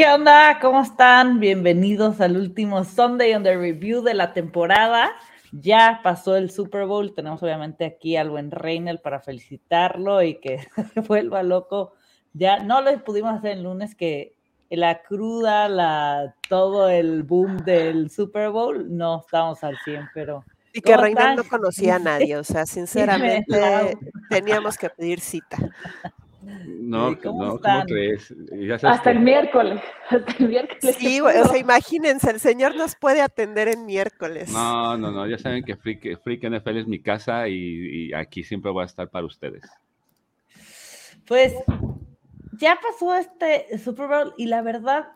¿Qué onda? ¿Cómo están? Bienvenidos al último Sunday on the Review de la temporada. Ya pasó el Super Bowl. Tenemos obviamente aquí al buen Reynel para felicitarlo y que vuelva loco. Ya no lo pudimos hacer el lunes que la cruda, la, todo el boom del Super Bowl, no estábamos al 100, pero... Y que Reynel no conocía a nadie, o sea, sinceramente teníamos que pedir cita. No, ¿cómo no, ¿cómo crees? hasta el miércoles. Hasta el miércoles. Sí, o sea, imagínense, el señor nos puede atender en miércoles. No, no, no, ya saben que Freak, Freak NFL es mi casa y, aquí siempre voy a estar para ustedes. Pues ya pasó este Super Bowl y la verdad,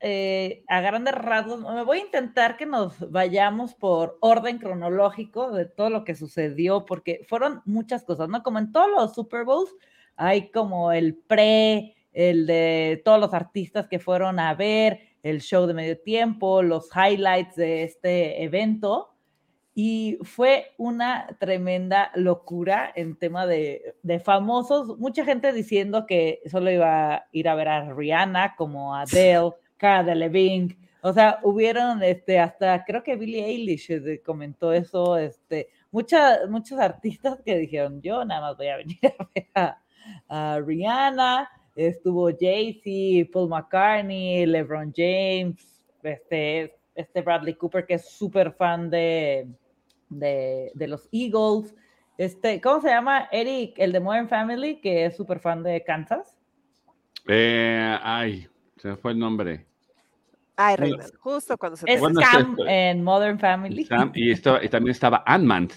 eh, a grandes rasgos, me voy a intentar que nos vayamos por orden cronológico de todo lo que sucedió, porque fueron muchas cosas, ¿no? Como en todos los Super Bowls, hay como el pre, el de todos los artistas que fueron a ver, el show de medio tiempo, los highlights de este evento. Y fue una tremenda locura en tema de, famosos. Mucha gente diciendo que solo iba a ir a ver a Rihanna, como Adele, Cara Delevingne. O sea, hubieron este, hasta, creo que Billie Eilish eh, comentó eso, este, muchas, muchos artistas que dijeron, yo nada más voy a venir a ver a, Rihanna, estuvo Jay-Z, Paul McCartney, LeBron James, este, este Bradley Cooper que es súper fan de, de, los Eagles. Este, ¿Cómo se llama? Eric, el de Modern Family, que es súper fan de Kansas. Eh, ay, se fue el nombre. Ay, Reina, justo cuando se Es Cam en Modern Family. y, esto, y también estaba Ant-Man.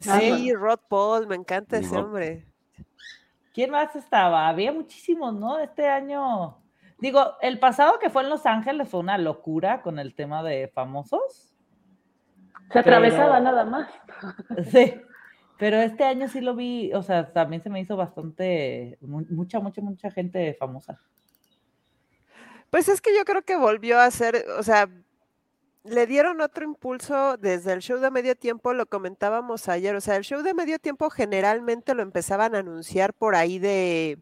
Sí, Rod Paul, me encanta ese hombre. ¿Quién más estaba? Había muchísimos, ¿no? Este año. Digo, el pasado que fue en Los Ángeles fue una locura con el tema de famosos. Se atravesaba nada más. Sí, pero este año sí lo vi, o sea, también se me hizo bastante, mucha, mucha, mucha gente famosa. Pues es que yo creo que volvió a ser, o sea, le dieron otro impulso desde el show de medio tiempo, lo comentábamos ayer, o sea, el show de medio tiempo generalmente lo empezaban a anunciar por ahí de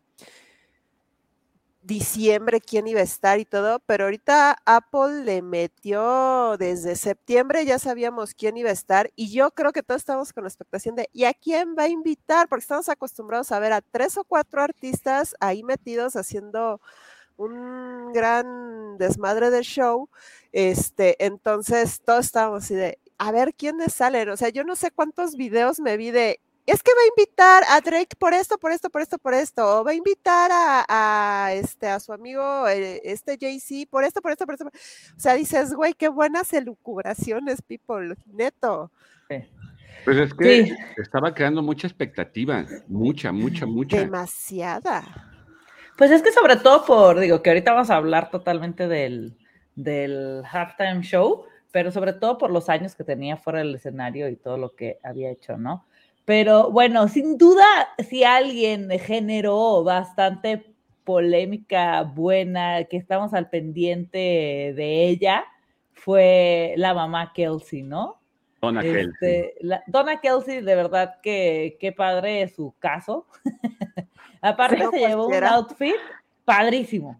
diciembre quién iba a estar y todo, pero ahorita Apple le metió desde septiembre, ya sabíamos quién iba a estar y yo creo que todos estamos con la expectación de ¿y a quién va a invitar? Porque estamos acostumbrados a ver a tres o cuatro artistas ahí metidos haciendo un gran desmadre del show. Este, entonces todos estábamos así de, a ver quiénes salen. O sea, yo no sé cuántos videos me vi de, es que va a invitar a Drake por esto, por esto, por esto, por esto, o va a invitar a, este, a su amigo, eh, este Jay-Z, por esto, por esto, por esto. O sea, dices, güey, qué buenas elucubraciones, people, neto. Pues es que estaba creando mucha expectativa, mucha, mucha, mucha. Demasiada. Pues es que sobre todo por, digo, que ahorita vamos a hablar totalmente del, del halftime show, pero sobre todo por los años que tenía fuera del escenario y todo lo que había hecho, ¿no? Pero bueno, sin duda, si alguien generó bastante polémica buena, que estamos al pendiente de ella, fue la mamá Kelsey, ¿no? Donna Kelsey. Este, Donna Kelsey, de verdad que qué padre su caso. Aparte se llevó un outfit padrísimo.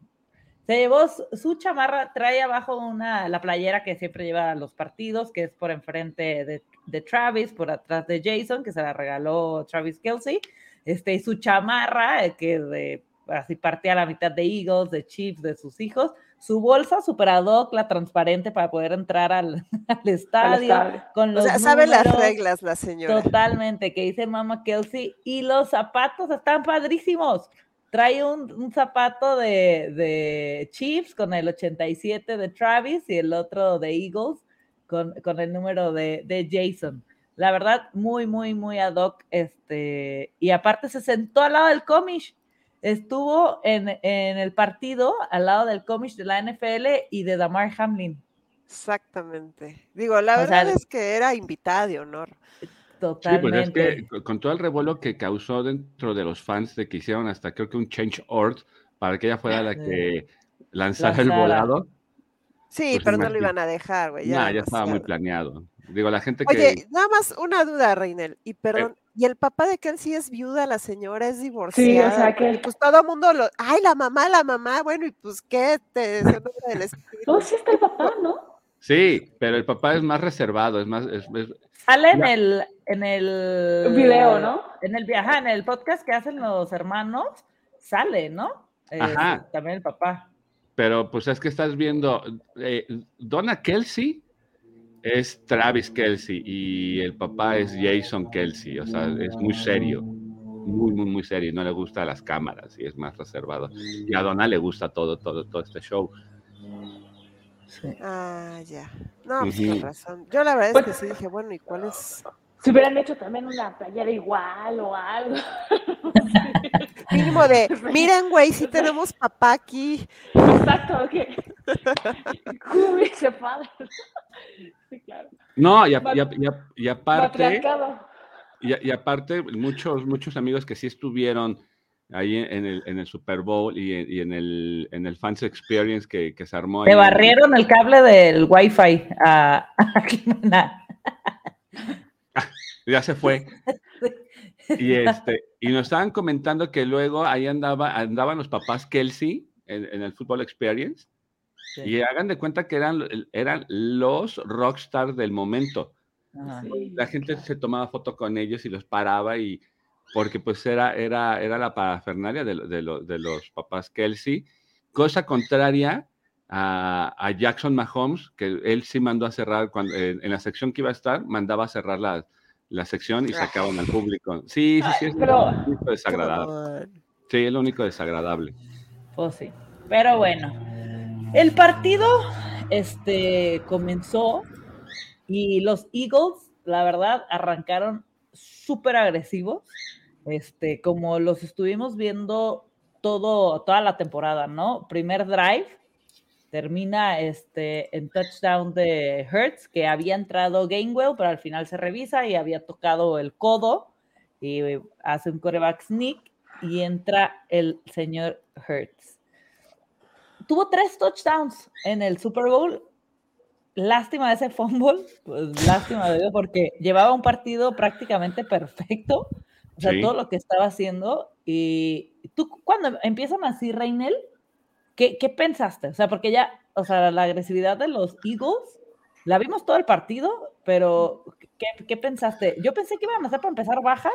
Se llevó su, chamarra, trae abajo una, la playera que siempre lleva a los partidos, que es por enfrente de, de, Travis, por atrás de Jason, que se la regaló Travis Kelsey. Este, y su chamarra, eh, que de, así partía a la mitad de Eagles, de Chiefs, de sus hijos. Su bolsa super ad hoc, la transparente para poder entrar al, estadio. Con los o sea, sabe las reglas la señora. Totalmente, que dice Mama Kelsey. Y los zapatos están padrísimos. Trae un, zapato de, de, Chiefs con el 87 de Travis y el otro de Eagles con, con el número de, de, Jason. La verdad, muy, muy, muy ad hoc. Este, y aparte se sentó al lado del cómic estuvo en, el partido al lado del cómic de la NFL y de Damar Hamlin. Exactamente. Digo, la verdad es que era invitada de honor. Totalmente. Sí, pues es que con todo el revuelo que causó dentro de los fans de que hicieron hasta creo que un change ord para que ella fuera la que lanzara el volado. Sí, pues pero no lo iban a dejar, güey. Ya, ya estaba muy planeado. Digo, la gente que. Oye, nada más una duda, Reinel, y perdón, Y el papá de Kelsey es viuda, la señora es divorciada. Sí, o sea que- Y pues todo el mundo lo. ¡Ay, la mamá, la mamá! Bueno, y pues qué, te. No, sí está el papá, ¿no? Sí, pero el papá es más reservado, es más, es- es- Sale en el, en el Un video, ¿no? En el ajá, en el podcast que hacen los hermanos, sale, ¿no? Eh, Ajá. también el papá. pero pues es que estás viendo, eh, Donna Kelsey es Travis Kelsey y el papá es Jason Kelsey, o sea, es muy serio, muy, muy, muy serio, no le gusta las cámaras y es más reservado. Y a Donna le gusta todo, todo, todo este show. Sí. Ah, ya. No, pues con razón. Yo la verdad es que sí dije, bueno, ¿y cuál es? Si hubieran hecho también una playera igual o algo. Mínimo de, miren, güey, sí tenemos papá aquí. Exacto, que. ¿Cómo hubiese padre? Sí, claro. No, y, a- y a- y a- y aparte, y, y aparte, muchos, muchos amigos que sí estuvieron ahí en el, en el Super Bowl y en, y en el, en el Fans Experience que, que se armó. en- barrieron el cable del Wi-Fi a, a Jimena. ya se fue. Y, este, y nos estaban comentando que luego ahí andaba, andaban los papás Kelsey en, en el Football Experience. Y hagan de cuenta que eran, eran los rockstars del momento. Ajá. Sí. La gente se tomaba foto con ellos y los paraba y porque pues era, era, era la parafernalia de, de, lo- de los papás Kelsey. Cosa contraria a, a Jackson Mahomes, que él sí mandó a cerrar, cuando, en, en la sección que iba a estar, mandaba a cerrar la, la sección y sacaban al público. Sí, sí, sí, es Pero- lo único desagradable. Sí, es lo único desagradable. Pues sí. Pero bueno, el partido este, comenzó y los Eagles, la verdad, arrancaron súper agresivos, este, como los estuvimos viendo todo, toda la temporada, ¿no? Primer drive, termina este, en touchdown de Hertz, que había entrado Gainwell, pero al final se revisa y había tocado el codo y hace un coreback sneak y entra el señor Hertz. Tuvo tres touchdowns en el Super Bowl. Lástima de ese fumble, pues lástima de ello, porque llevaba un partido prácticamente perfecto. O sea, Sí. todo lo que estaba haciendo. Y tú, cuando empiezan así, Reinel, ¿qué, ¿qué pensaste? O sea, porque ya, o sea, la agresividad de los Eagles, la vimos todo el partido, pero ¿qué, qué pensaste? Yo pensé que iban a ser para empezar bajas,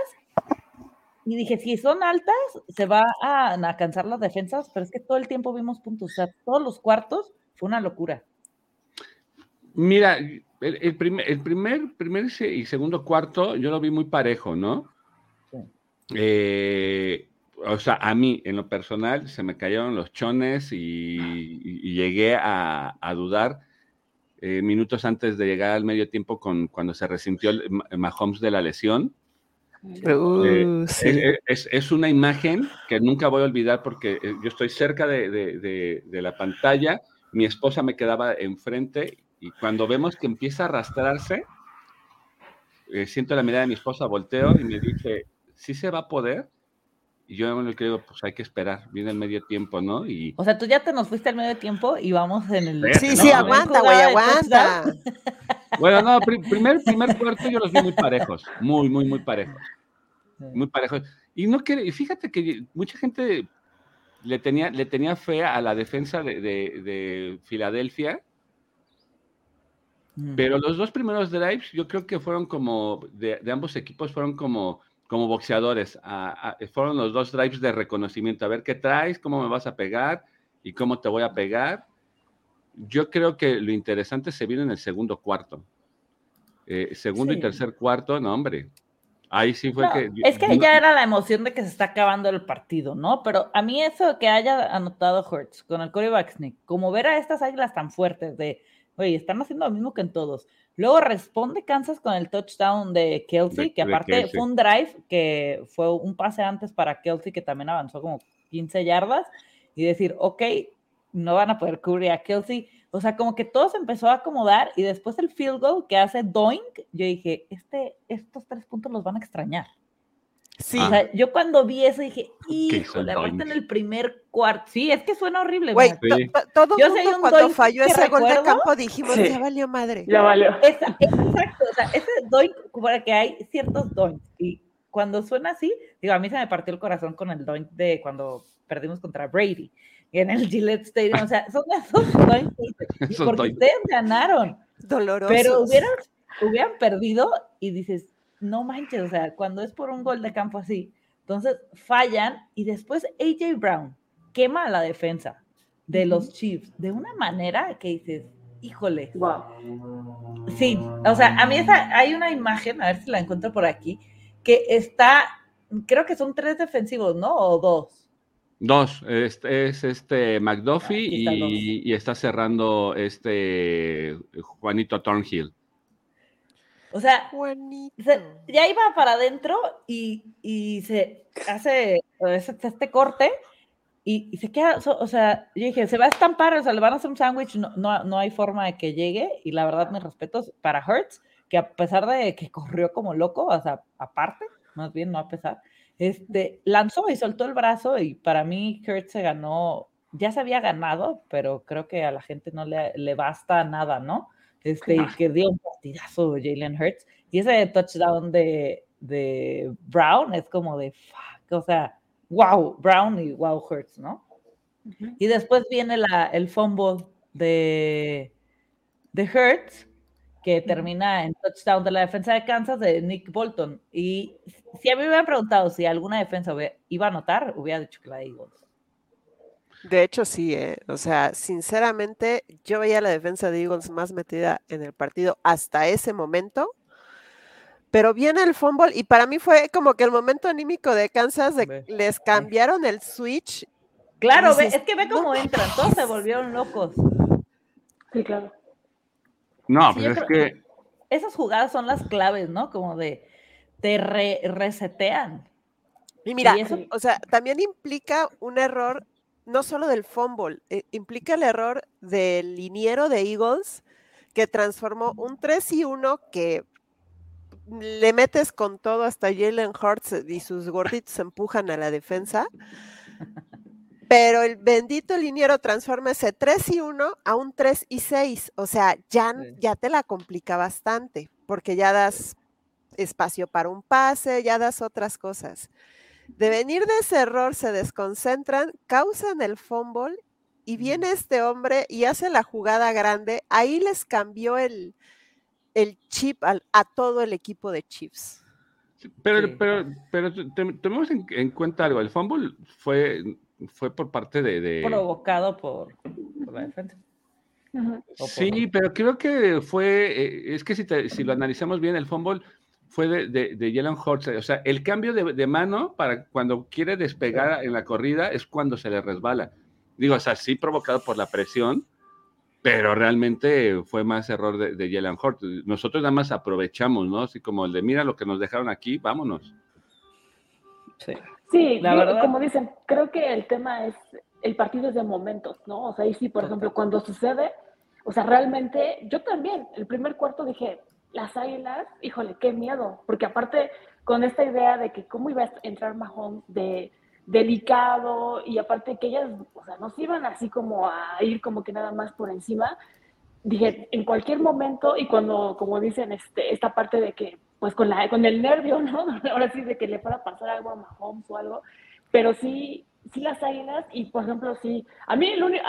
y dije, si son altas, se va a, a cansar las defensas, pero es que todo el tiempo vimos puntos, o sea, todos los cuartos fue una locura. Mira, el, el primer, el primer, primer y se- y segundo cuarto yo lo vi muy parejo, ¿no? Sí. Eh, o sea, a mí, en lo personal, se me cayeron los chones y, y- y llegué a, a dudar eh, minutos antes de llegar al medio tiempo con, cuando se resintió el Ma- Mahomes de la lesión. Uh, Eh, sí. es, una imagen que nunca voy a olvidar porque eh, yo estoy cerca de, de- de- de la pantalla, mi esposa me quedaba enfrente y cuando vemos que empieza a arrastrarse, eh, siento la mirada de mi esposa, volteo y me dice, ¿sí se va a poder? Y yo lo que digo, pues hay que esperar, viene el medio tiempo, ¿no? Y O sea, tú ya te nos fuiste al medio tiempo y vamos en el... Sí, no, sí, no, aguanta, güey, aguanta. bueno, no, pri- primer, primer cuarto yo los vi muy parejos, muy, muy, muy parejos. muy parejos. Y no quiere, y fíjate que mucha gente le tenía, le tenía fe a la defensa de, de- de Filadelfia, Mm. pero los dos primeros drives yo creo que fueron como, de, de ambos equipos fueron como, como boxeadores. a- a- fueron los dos drives de reconocimiento. A ver qué traes, cómo me vas a pegar y cómo te voy a pegar. Yo creo que lo interesante se viene en el segundo cuarto. Eh, segundo y tercer cuarto, no, hombre. Ahí sí fue No, que. es que no- ya era la emoción de que se está acabando el partido, ¿no? Pero a mí eso que haya anotado Hurts con el quarterback sneak, como ver a estas águilas tan fuertes de, oye, están haciendo lo mismo que en todos. Luego responde Kansas con el touchdown de Kelsey, De- que aparte Kelsey. fue un drive que fue un pase antes para Kelsey que también avanzó como 15 yardas y decir, ok, no van a poder cubrir a Kelsey. O sea, como que todo se empezó a acomodar y después el field goal que hace Doink, yo dije, este, estos tres puntos los van a extrañar. Sí. O sea, yo cuando vi eso dije, híjole, Doink? aparte en el primer cuarto. Sí, es que suena horrible. Güey. Sí. todo Yo mundo un cuando doink falló ese gol de campo dijimos, Sí. ya valió madre. Ya valió. Esa- exacto, o sea, ese doink, para que hay ciertos doinks. Y cuando suena así, digo, a mí se me partió el corazón con el doink de cuando perdimos contra Brady en el Gillette Stadium. O sea, son esos doinks, porque doinks. ustedes ganaron, Doloroso. pero hubieran, hubieran perdido y dices, no manches, o sea, cuando es por un gol de campo así, entonces fallan y después AJ Brown quema la defensa de los Chiefs de una manera que dices, híjole, Wow. Sí, o sea, a mí esa, hay una imagen, a ver si la encuentro por aquí, que está, creo que son tres defensivos, ¿no? O dos. Dos, este, es este McDuffie y está cerrando este Juanito Thornhill. O sea, se- ya iba para adentro y, y se hace este corte y, y se queda, o sea, yo dije, se va a estampar, o sea, le van a hacer un sándwich, no, no, no hay forma de que llegue y la verdad, mis respetos para Hertz, que a pesar de que corrió como loco, o sea, aparte, más bien, no a pesar, este, lanzó y soltó el brazo y para mí Hertz se ganó, ya se había ganado, pero creo que a la gente no le, le basta nada, ¿no? Este, que dio un partidazo Jalen Hurts. Y ese touchdown de, de Brown es como de fuck, o sea, wow, Brown y wow Hurts, ¿no? Y después viene la, el fumble de, de Hurts, que termina en touchdown de la defensa de Kansas de Nick Bolton. Y si a mí me hubieran preguntado si alguna defensa iba a anotar, hubiera dicho que la de Eagles. De hecho, sí, ¿eh? O sea, sinceramente, yo veía la defensa de Eagles más metida en el partido hasta ese momento. Pero viene el fumble y para mí fue como que el momento anímico de Kansas de Ve. les cambiaron el switch. Claro, ve- es que ve "No cómo entran, todos se volvieron locos. Sí, claro. No, Sí, pues es que Esas jugadas son las claves, ¿no? Como de te re- resetean. Y mira, eso- o sea, también implica un error no solo del fumble, eh, implica el error del liniero de Eagles que transformó un 3 y 1 que le metes con todo hasta Jalen Hurts y sus gorditos empujan a la defensa. Pero el bendito liniero transforma ese 3 y 1 a un 3 y 6. O sea, ya, ya te la complica bastante, porque ya das espacio para un pase, ya das otras cosas. De venir de ese error, se desconcentran, causan el fumble y viene este hombre y hace la jugada grande. Ahí les cambió el, el chip al- a todo el equipo de Chiefs. Pero, Sí. pero, pero tomemos en, en cuenta algo. El fumble fue, fue por parte de. de- Provocado por, por la defensa. Sí, pero creo que fue. eh, es que si, te- si lo analizamos bien, el fumble fue de, de, de Jalen Hurts. O sea, el cambio de, de mano para cuando quiere despegar en la corrida es cuando se le resbala. Digo, o sea, sí provocado por la presión, pero realmente fue más error de, de Jalen Hurts. Nosotros nada más aprovechamos, ¿no? Así como el de mira lo que nos dejaron aquí, vámonos. Sí. Sí, La yo- verdad- como dicen, creo que el tema es, el partido es de momentos, ¿no? O sea, ahí sí, por ejemplo, cuando sucede, o sea, realmente, yo también, el primer cuarto dije, las águilas, híjole, qué miedo, porque aparte, con esta idea de que cómo iba a entrar Mahomes de delicado, y aparte que ellas, o sea, no se iban así como a ir como que nada más por encima, dije, en cualquier momento, y cuando, como dicen, este, esta parte de que, pues con, la, con el nervio, ¿no? Ahora sí, de que le fuera a pasar algo a Mahomes o algo, pero sí, sí las águilas, y por ejemplo, sí, a mí el único,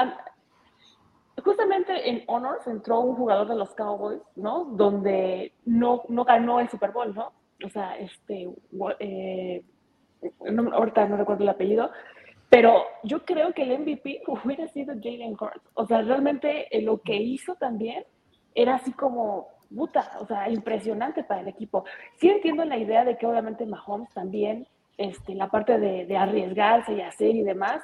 justamente en Honors entró un jugador de los Cowboys, ¿no? Donde no, no ganó el Super Bowl, ¿no? O sea, este, eh, no- ahorita no recuerdo el apellido, pero yo creo que el MVP hubiera sido Jalen Hurts. O sea, realmente eh, lo que hizo también era así como, puta, o sea, impresionante para el equipo. Sí entiendo la idea de que obviamente Mahomes también, este, la parte de, de arriesgarse y hacer y demás,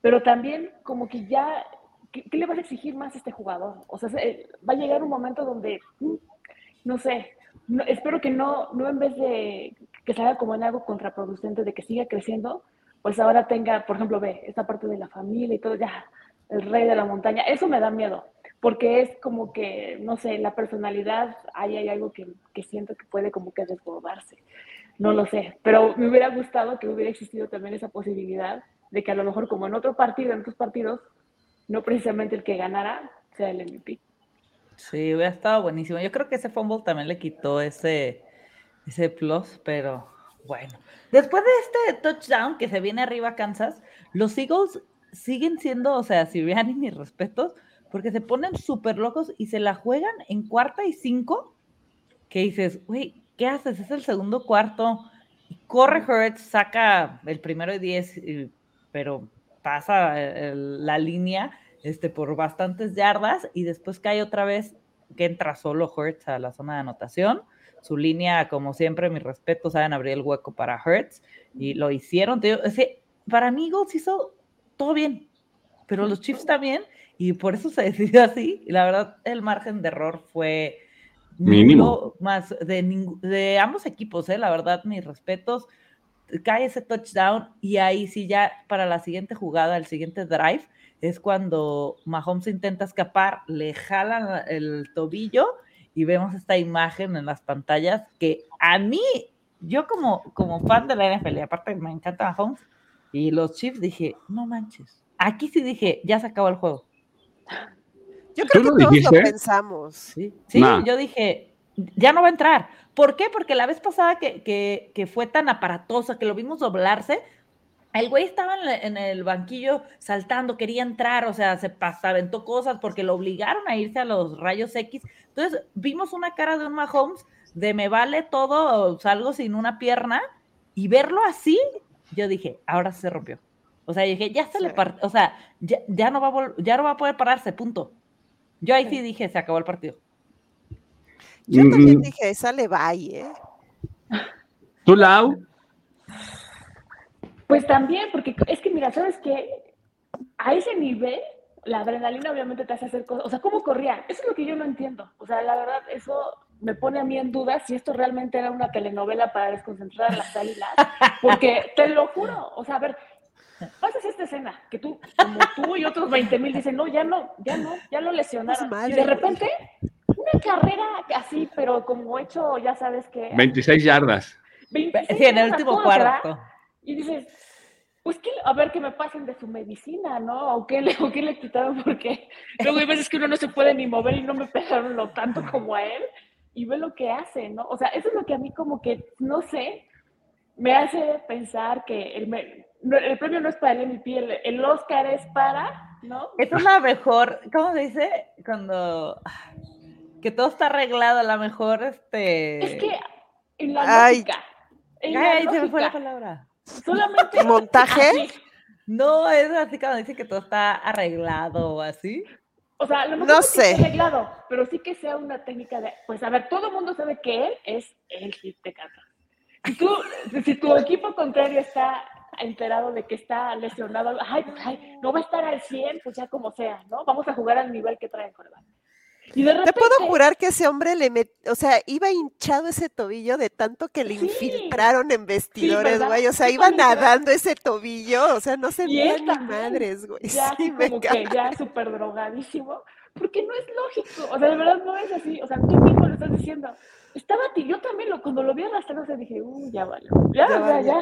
pero también como que ya, ¿qué, le vas a exigir más a este jugador? O sea, se- va a llegar un momento donde, mm, no sé, no- espero que no, no en vez de que salga como en algo contraproducente, de que siga creciendo, pues ahora tenga, por ejemplo, ve, esta parte de la familia y todo, ya, el rey de la montaña, eso me da miedo, porque es como que, no sé, la personalidad, ahí hay algo que, que siento que puede como que desbordarse, no lo sé, pero me hubiera gustado que hubiera existido también esa posibilidad de que a lo mejor como en otro partido, en otros partidos, no precisamente el que ganara sea el MVP. Sí, hubiera estado buenísimo. Yo creo que ese fumble también le quitó ese, ese plus, pero Bueno, después de este touchdown que se viene arriba a Kansas, los Eagles siguen siendo, o sea, si vean mis respetos, porque se ponen súper locos y se la juegan en cuarta y cinco, que dices, güey, ¿qué haces? Es el segundo cuarto. Y corre Hurts, saca el primero y diez, y- pero pasa el- la línea este, por bastantes yardas y después cae otra vez que entra solo Hurts a la zona de anotación. Su línea, como siempre, mis respetos, saben abrir el hueco para Hurts y lo hicieron. Digo, es que para mí Eagles hizo todo bien, pero los Chiefs también y por eso se decidió así. Y la verdad, el margen de error fue Mínimo. más de, de ambos equipos, ¿eh? la verdad, mis respetos. Cae ese touchdown y ahí sí ya para la siguiente jugada, el siguiente drive, es cuando Mahomes intenta escapar, le jalan el tobillo y vemos esta imagen en las pantallas que a mí, yo como, como fan de la NFL, y aparte me encanta Mahomes y los Chiefs, dije, no manches. Aquí sí dije, ya se acabó el juego. Yo ¿Tú creo que lo todos dijiste? lo pensamos. Sí, sí Nah. yo dije, ya no va a entrar. ¿Por qué? Porque la vez pasada que, que, que fue tan aparatosa, que lo vimos doblarse, el güey estaba en, el banquillo saltando, quería entrar, o sea, se pas- aventó cosas porque lo obligaron a irse a los rayos X. Entonces, vimos una cara de un Mahomes de me vale todo, salgo sin una pierna, y verlo así, yo dije, ahora se rompió. O sea, yo dije, ya se le Sí. partió, o sea, ya, ya no va a ya no va a poder pararse, punto. Yo ahí Sí. sí dije, se acabó el partido. Yo Mm, también mm, dije, esa le va ahí, ¿eh? ¿Tú, Lau? Pues también, porque es que mira, ¿sabes qué? A ese nivel, la adrenalina obviamente te hace hacer cosas. O sea, ¿cómo corría? Eso es lo que yo no entiendo. O sea, la verdad, eso me pone a mí en duda si esto realmente era una telenovela para desconcentrar a las águilas. Porque te lo juro. O sea, a ver, pasas esta escena que tú, como tú y otros 20 mil dicen, no, ya no, ya no, ya lo lesionaron. Madre, y de repente, una carrera así, pero como hecho, ya sabes que. 26 yardas. 26 Sí, en el último cuarto. Y dices, pues que, a ver que me pasen de su medicina, ¿no? O qué le, o qué le quitaron, porque luego hay veces que uno no se puede ni mover y no me pegaron lo tanto como a él. Y ve lo que hace, ¿no? O sea, eso es lo que a mí como que, no sé, me hace pensar que el, el premio no es para el MVP, el, el Oscar es para, ¿no? Es una mejor, ¿cómo se dice? Cuando ah, que todo está arreglado, a la mejor, este. Es que en la Ay. lógica, en la Ay, se me fue la lógica, palabra. solamente ¿Montaje? así. No, es así cuando dice que todo está arreglado o así. O sea, a lo mejor No no es que esté sé. arreglado, pero sí que sea una técnica de, pues a ver, todo el mundo sabe que él es el hit de Kansas. Si, tú, si tu equipo contrario está enterado de que está lesionado, ay, pues, ay, no va a estar al 100, pues ya como sea, ¿no? Vamos a jugar al nivel que trae coreback. Y de Te repente, puedo jurar que ese hombre le met... o sea, iba hinchado ese tobillo de tanto que le Sí. infiltraron en vestidores, güey. O sea, iba nadando ese tobillo, o sea, no se veía ni madres, güey. ya Sí, como que ya súper drogadísimo, porque no es lógico, o sea, de verdad no es así, o sea, tú mismo lo estás diciendo. Estaba ti, yo también lo, cuando lo vi arrastrándose dije, uh, ya vale, ya, Ya ya, valió.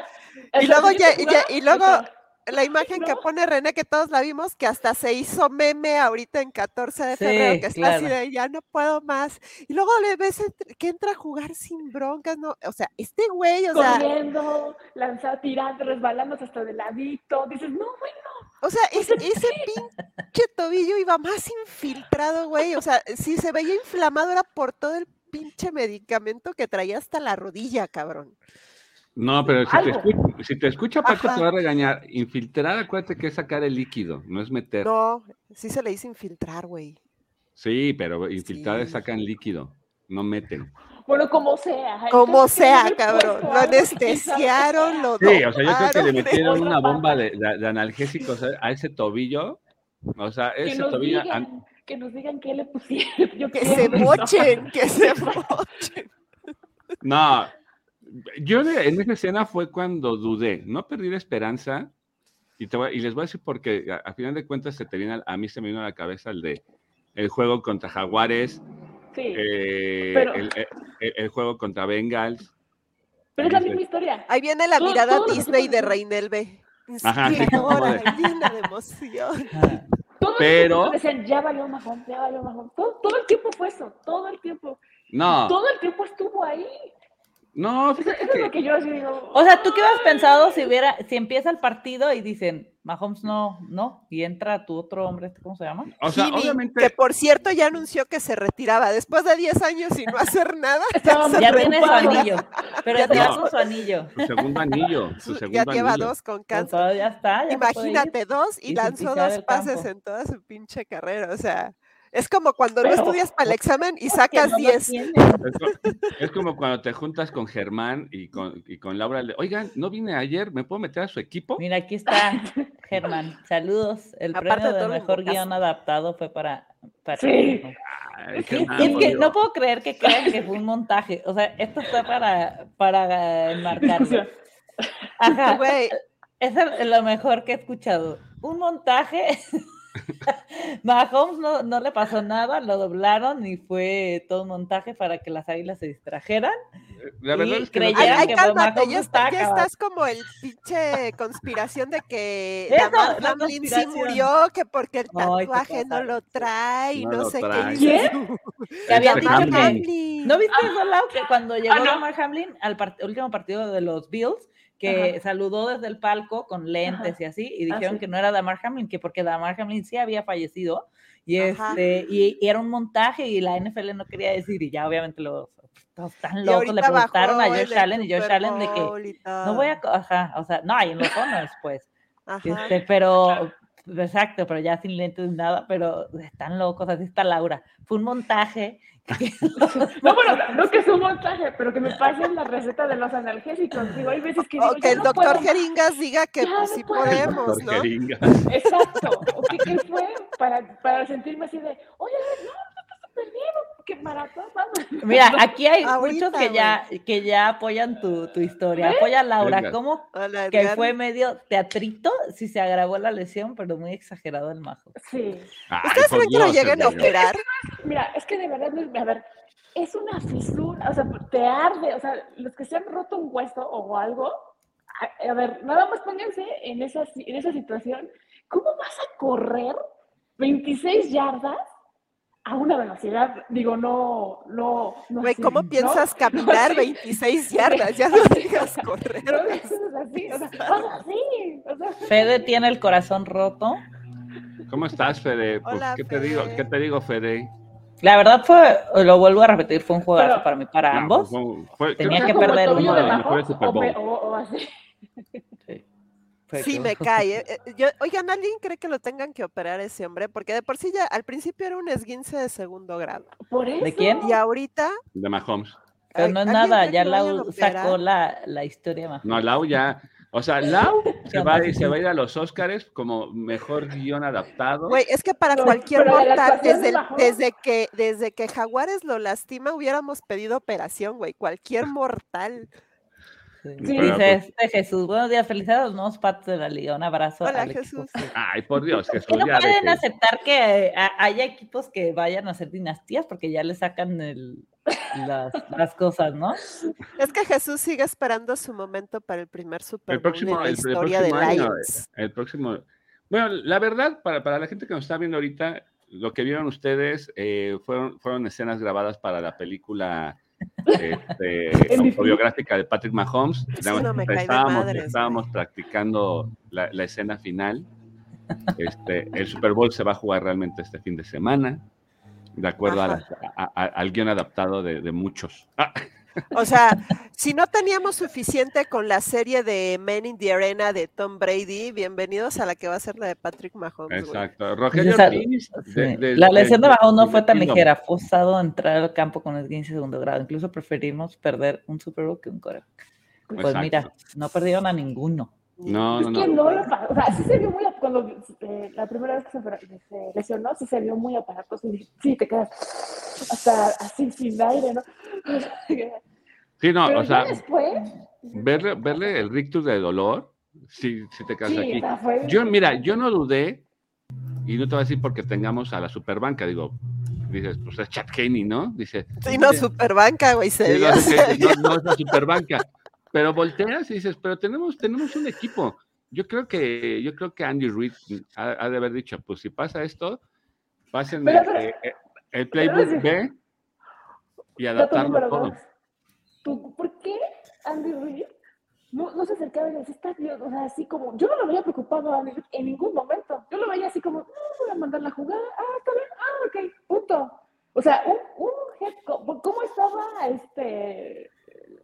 ya. Y sea, luego ya- ya- y luego- sea, La imagen que pone René, que todos la vimos, que hasta se hizo meme ahorita en 14 de Sí, febrero, que está así claro. de ya no puedo más. Y luego le ves que entra a jugar sin broncas, ¿no? O sea, este güey, o sea, corriendo, lanzando, tirando, resbalándose hasta de ladito. Dices, no, bueno, o sea, es- ese pinche tobillo iba más infiltrado, güey. O sea, si se veía inflamado era por todo el pinche medicamento que traía hasta la rodilla, cabrón. No, pero si te, escucha, si te escucha Paco Ajá. te va a regañar. Infiltrar, acuérdate que es sacar el líquido, no es meter. No, sí se le hizo infiltrar, güey. Sí, pero infiltrar es Sí. sacan líquido, no meten. bueno, como sea. Como es sea, cabrón. puesto Lo anestesiaron, lo Sí, o sea, yo creo que le metieron una bomba de, de- de analgésicos a, ese tobillo. O sea, ese tobillo. an- que nos digan qué le pusieron. Yo Que se mochen, que se mochen. No, yo de- en esa escena fue cuando dudé, no perdí la esperanza. Y, te voy- y les voy a decir porque a, a final de cuentas se te viene, a- a mí se me vino a la cabeza el de el juego contra Jaguares, Sí, eh, Pero- el, el- juego contra Bengals. pero es la misma historia. Ahí viene la Todo- mirada Disney de. Reinelve. Ajá, sí, de- llena de emoción. Todos los Pero- equipos decían, ya valió Mahomes, ya valió Mahomes. Todo, todo el tiempo fue eso, todo el tiempo. No, Todo el tiempo estuvo ahí. No, Eso fíjate es lo que que yo así digo. O sea, ¿tú qué hubieras pensado si hubiera, si empieza el partido y dicen, Mahomes no, no, y entra tu otro hombre, ¿cómo se llama? O sea, obviamente. que por cierto ya anunció que se retiraba después de 10 años y no hacer nada. Ya tiene su anillo, pero Ya ya tiene- con su anillo. Su segundo anillo. Su ya segundo lleva anillo. dos con Pues cáncer. todavía está, ya puede ir. Imagínate dos y, lanzó dos pases campo. en toda su pinche carrera. O sea, es como cuando no estudias para el examen y sacas no lo 10. tiene. Es, co- es como cuando te juntas con Germán y con, y con Laura. le- Oigan, no vine ayer, ¿me puedo meter a su equipo? Mira, aquí está Germán. Saludos. El Aparte premio de todo mejor guion adaptado fue para. para Sí. Ay, Sí, Germán, es que no puedo creer que crean que fue un montaje. O sea, esto está para, para enmarcarlo. Ajá. Es lo mejor que he escuchado. Un montaje. Mahomes no, no le pasó nada, lo doblaron y fue todo un montaje para que las águilas se distrajeran. La verdad y es que no ay, creyeran ay, que cálmate, Mahomes ya, está está- ya acabado. estás como el pinche conspiración de que Eso, Damar la Hamlin sí murió, que porque el Ay, ¿qué tatuaje no lo trae y No no, lo sé trae. qué ¿Quién? Que habían Este dicho Hamlin. que. Hamlin. ¿No viste eso, Lau? Que cuando llegó no. Damar Hamlin al part- último partido de los Bills, que Ajá. saludó desde el palco con lentes Ajá. y así, y Ah, dijeron sí. que no era Damar Hamlin, que porque Damar Hamlin sí había fallecido, y, este, y, y era un montaje, y la NFL no quería decir, y ya obviamente los todos tan locos le preguntaron a Josh Allen, y Josh Allen de que no voy a, ajá, o sea, no, y en los honors, pues, Ajá. este, pero, exacto, pero ya sin lentes ni nada, pero están locos, así está Laura, fue un montaje. No, bueno, no que es un montaje, pero que me pasen la receta de los analgésicos. Digo, hay veces que digo, O que el no doctor puedo. Jeringas diga que Ya pues no sí puedo. podemos, ¿no? Exacto. ¿O qué, qué fue? Para, para sentirme así de, oye, no, no súper bien, qué maratón. Mira, aquí hay Ahorita, muchos que ya, que ya apoyan tu, tu historia. Apoya a Laura, Venga. ¿cómo Hola, que fue medio teatrito si se agravó la lesión, pero muy exagerado el majo? Sí. ¿Ustedes creen que lo lleguen a operar? Mira, es que de verdad, no es- a ver, es una fisura, o sea, te arde, o sea, los que se han roto un hueso o algo, a, a ver, nada más pónganse en esa, en esa situación, ¿cómo vas a correr 26 yardas a una velocidad? Digo, no, no, no Güey, ¿cómo ¿no? piensas No caminar así. 26 yardas? Ya no digas correr. No así, o sea, vas así, o sea, Fede tiene el corazón roto. ¿Cómo estás, Fede? Pues, Hola, ¿qué, te digo? Fede. ¿Qué te digo, Fede? La verdad fue, lo vuelvo a repetir, fue un juegazo Pero- para mí, para No, ambos. fue- fue- Tenía que perder uno de Super o, o- o así. Fue Sí, me cae. eh, eh, Yo, oigan, ¿alguien cree que lo tengan que operar ese hombre? Porque de por sí ya al principio era un esguince de segundo grado. Por eso. ¿De quién? Y ahorita. De Mahomes. Pero no es ¿alguien nada, ya Lau sacó la, la historia más. No, Lau ya. O sea, Lau se va, a se va a ir a los Oscars como mejor guion adaptado. Güey, es que para No, cualquier mortal, desde, el- desde, que, desde que Jaguares lo lastima, hubiéramos pedido operación, güey. Cualquier mortal. Sí. Sí. Dice Pero, este Jesús, buenos días, felicidades a los nuevos patos de la liga. Un abrazo. Hola, al equipo. Jesús. Ay, por Dios, Jesús, que no ya pueden aceptar que eh, haya equipos que vayan a hacer dinastías porque ya le sacan el- las, las cosas, ¿no? Es que Jesús sigue esperando su momento para el primer Super El próximo, en la el, el historia de próximo año, Lions. el próximo. Bueno, la verdad, para, para la gente que nos está viendo ahorita, lo que vieron ustedes eh, fueron, fueron escenas grabadas para la película este, autobiográfica de Patrick Mahomes. No me estábamos, practicando la, la escena final. Este, el Super Bowl se va a jugar realmente este fin de semana, de acuerdo a las- a- a- al guion adaptado de, de muchos. Ah, O sea, si no teníamos suficiente con la serie de Men in the Arena de Tom Brady, bienvenidos a la que va a ser la de Patrick Mahomes. exacto. Rogelio Esa- Ortiz, Sí. de- de- la lesión de de- Mahomes no fue tan ligera, fue usado entrar al campo con el 15 segundo grado. Incluso preferimos perder un Super Bowl que un core. Pues Exacto. mira, no perdieron a ninguno. No, Es no, que no. no lo O sea, sí se vio muy. Cuando eh, la primera vez que se, lesionó, sí se vio muy aparatoso. Y sí, te quedas hasta así sin aire, ¿no? Sí, no, Pero o sea, después. verle, verle el rictus de dolor, sí, sí te quedas Sí, aquí. fue. Yo, mira, yo no dudé, y no te voy a decir porque tengamos a la superbanca, digo, dices, pues es Chad Henney, ¿no? Dice, Sí, no, superbanca, güey, se Sí, vio. no, se sí, vio. no, no es la superbanca. Pero volteas y dices, pero tenemos, tenemos un equipo. Yo creo que, yo creo que Andy Reid ha, ha de haber dicho, pues si pasa esto, pásenme Pero, eh, eh, el playbook B y adaptarlo número todo. dos. ¿Tú, ¿Por qué Andy Reid no, no se acercaba y le decía, está bien, o sea, así como, yo no lo veía preocupado a Andy Reid en ningún momento. Yo lo veía así como, "Ah, voy a mandar la jugada, ah, está bien, ah, ok, punto. O sea, un, un head ¿cómo estaba este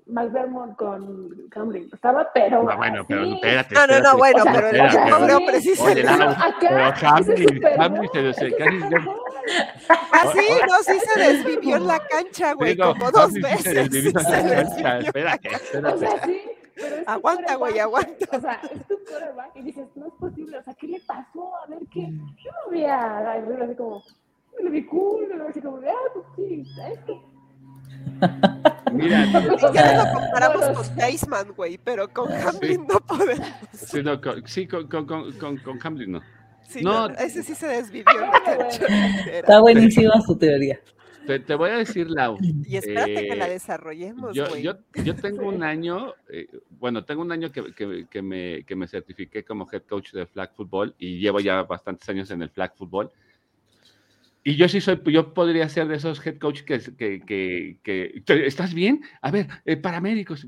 McDermott con Camlin? Estaba, pero No, bueno, pero así. espérate. No, no, no, espérate. bueno, O sea, pero espérate. Acá, pero Hamlin, Super Bowl, Hamlin se- se- casi Bowl. Ah, no, sí se desvivió en la cancha, güey, Digo, como dos Hamlin sí se veces. desvivió en la cancha, desvivió. Espérate, O espérate. sea, sí, pero Aguanta, güey, aguanta. O sea, es tu quarterback y dices, no es posible, o sea, ¿qué le pasó? A ver qué. Yo no vi a así como, me lo vi cool, me lo vi así como, ah, pues sí, ¿sabes Mira, Ya lo comparamos con Caseman, güey, pero con Hamlin no podemos. sí, no, con, sí, con, con, con, Hamlin no. Sí, No. no, ese sí se desvivió. Está buenísima su teoría. Te, te voy a decir, Lau. Y espérate que la eh, desarrollemos, Yo, güey. yo, yo tengo un año, eh, bueno, tengo un año que, que- que me, que me certifiqué como head coach de flag football y llevo ya bastantes años en el flag football. Y yo sí soy, yo podría ser de esos head coach que, que, que, que- ¿te- ¿estás bien? A ver, eh, paramédicos.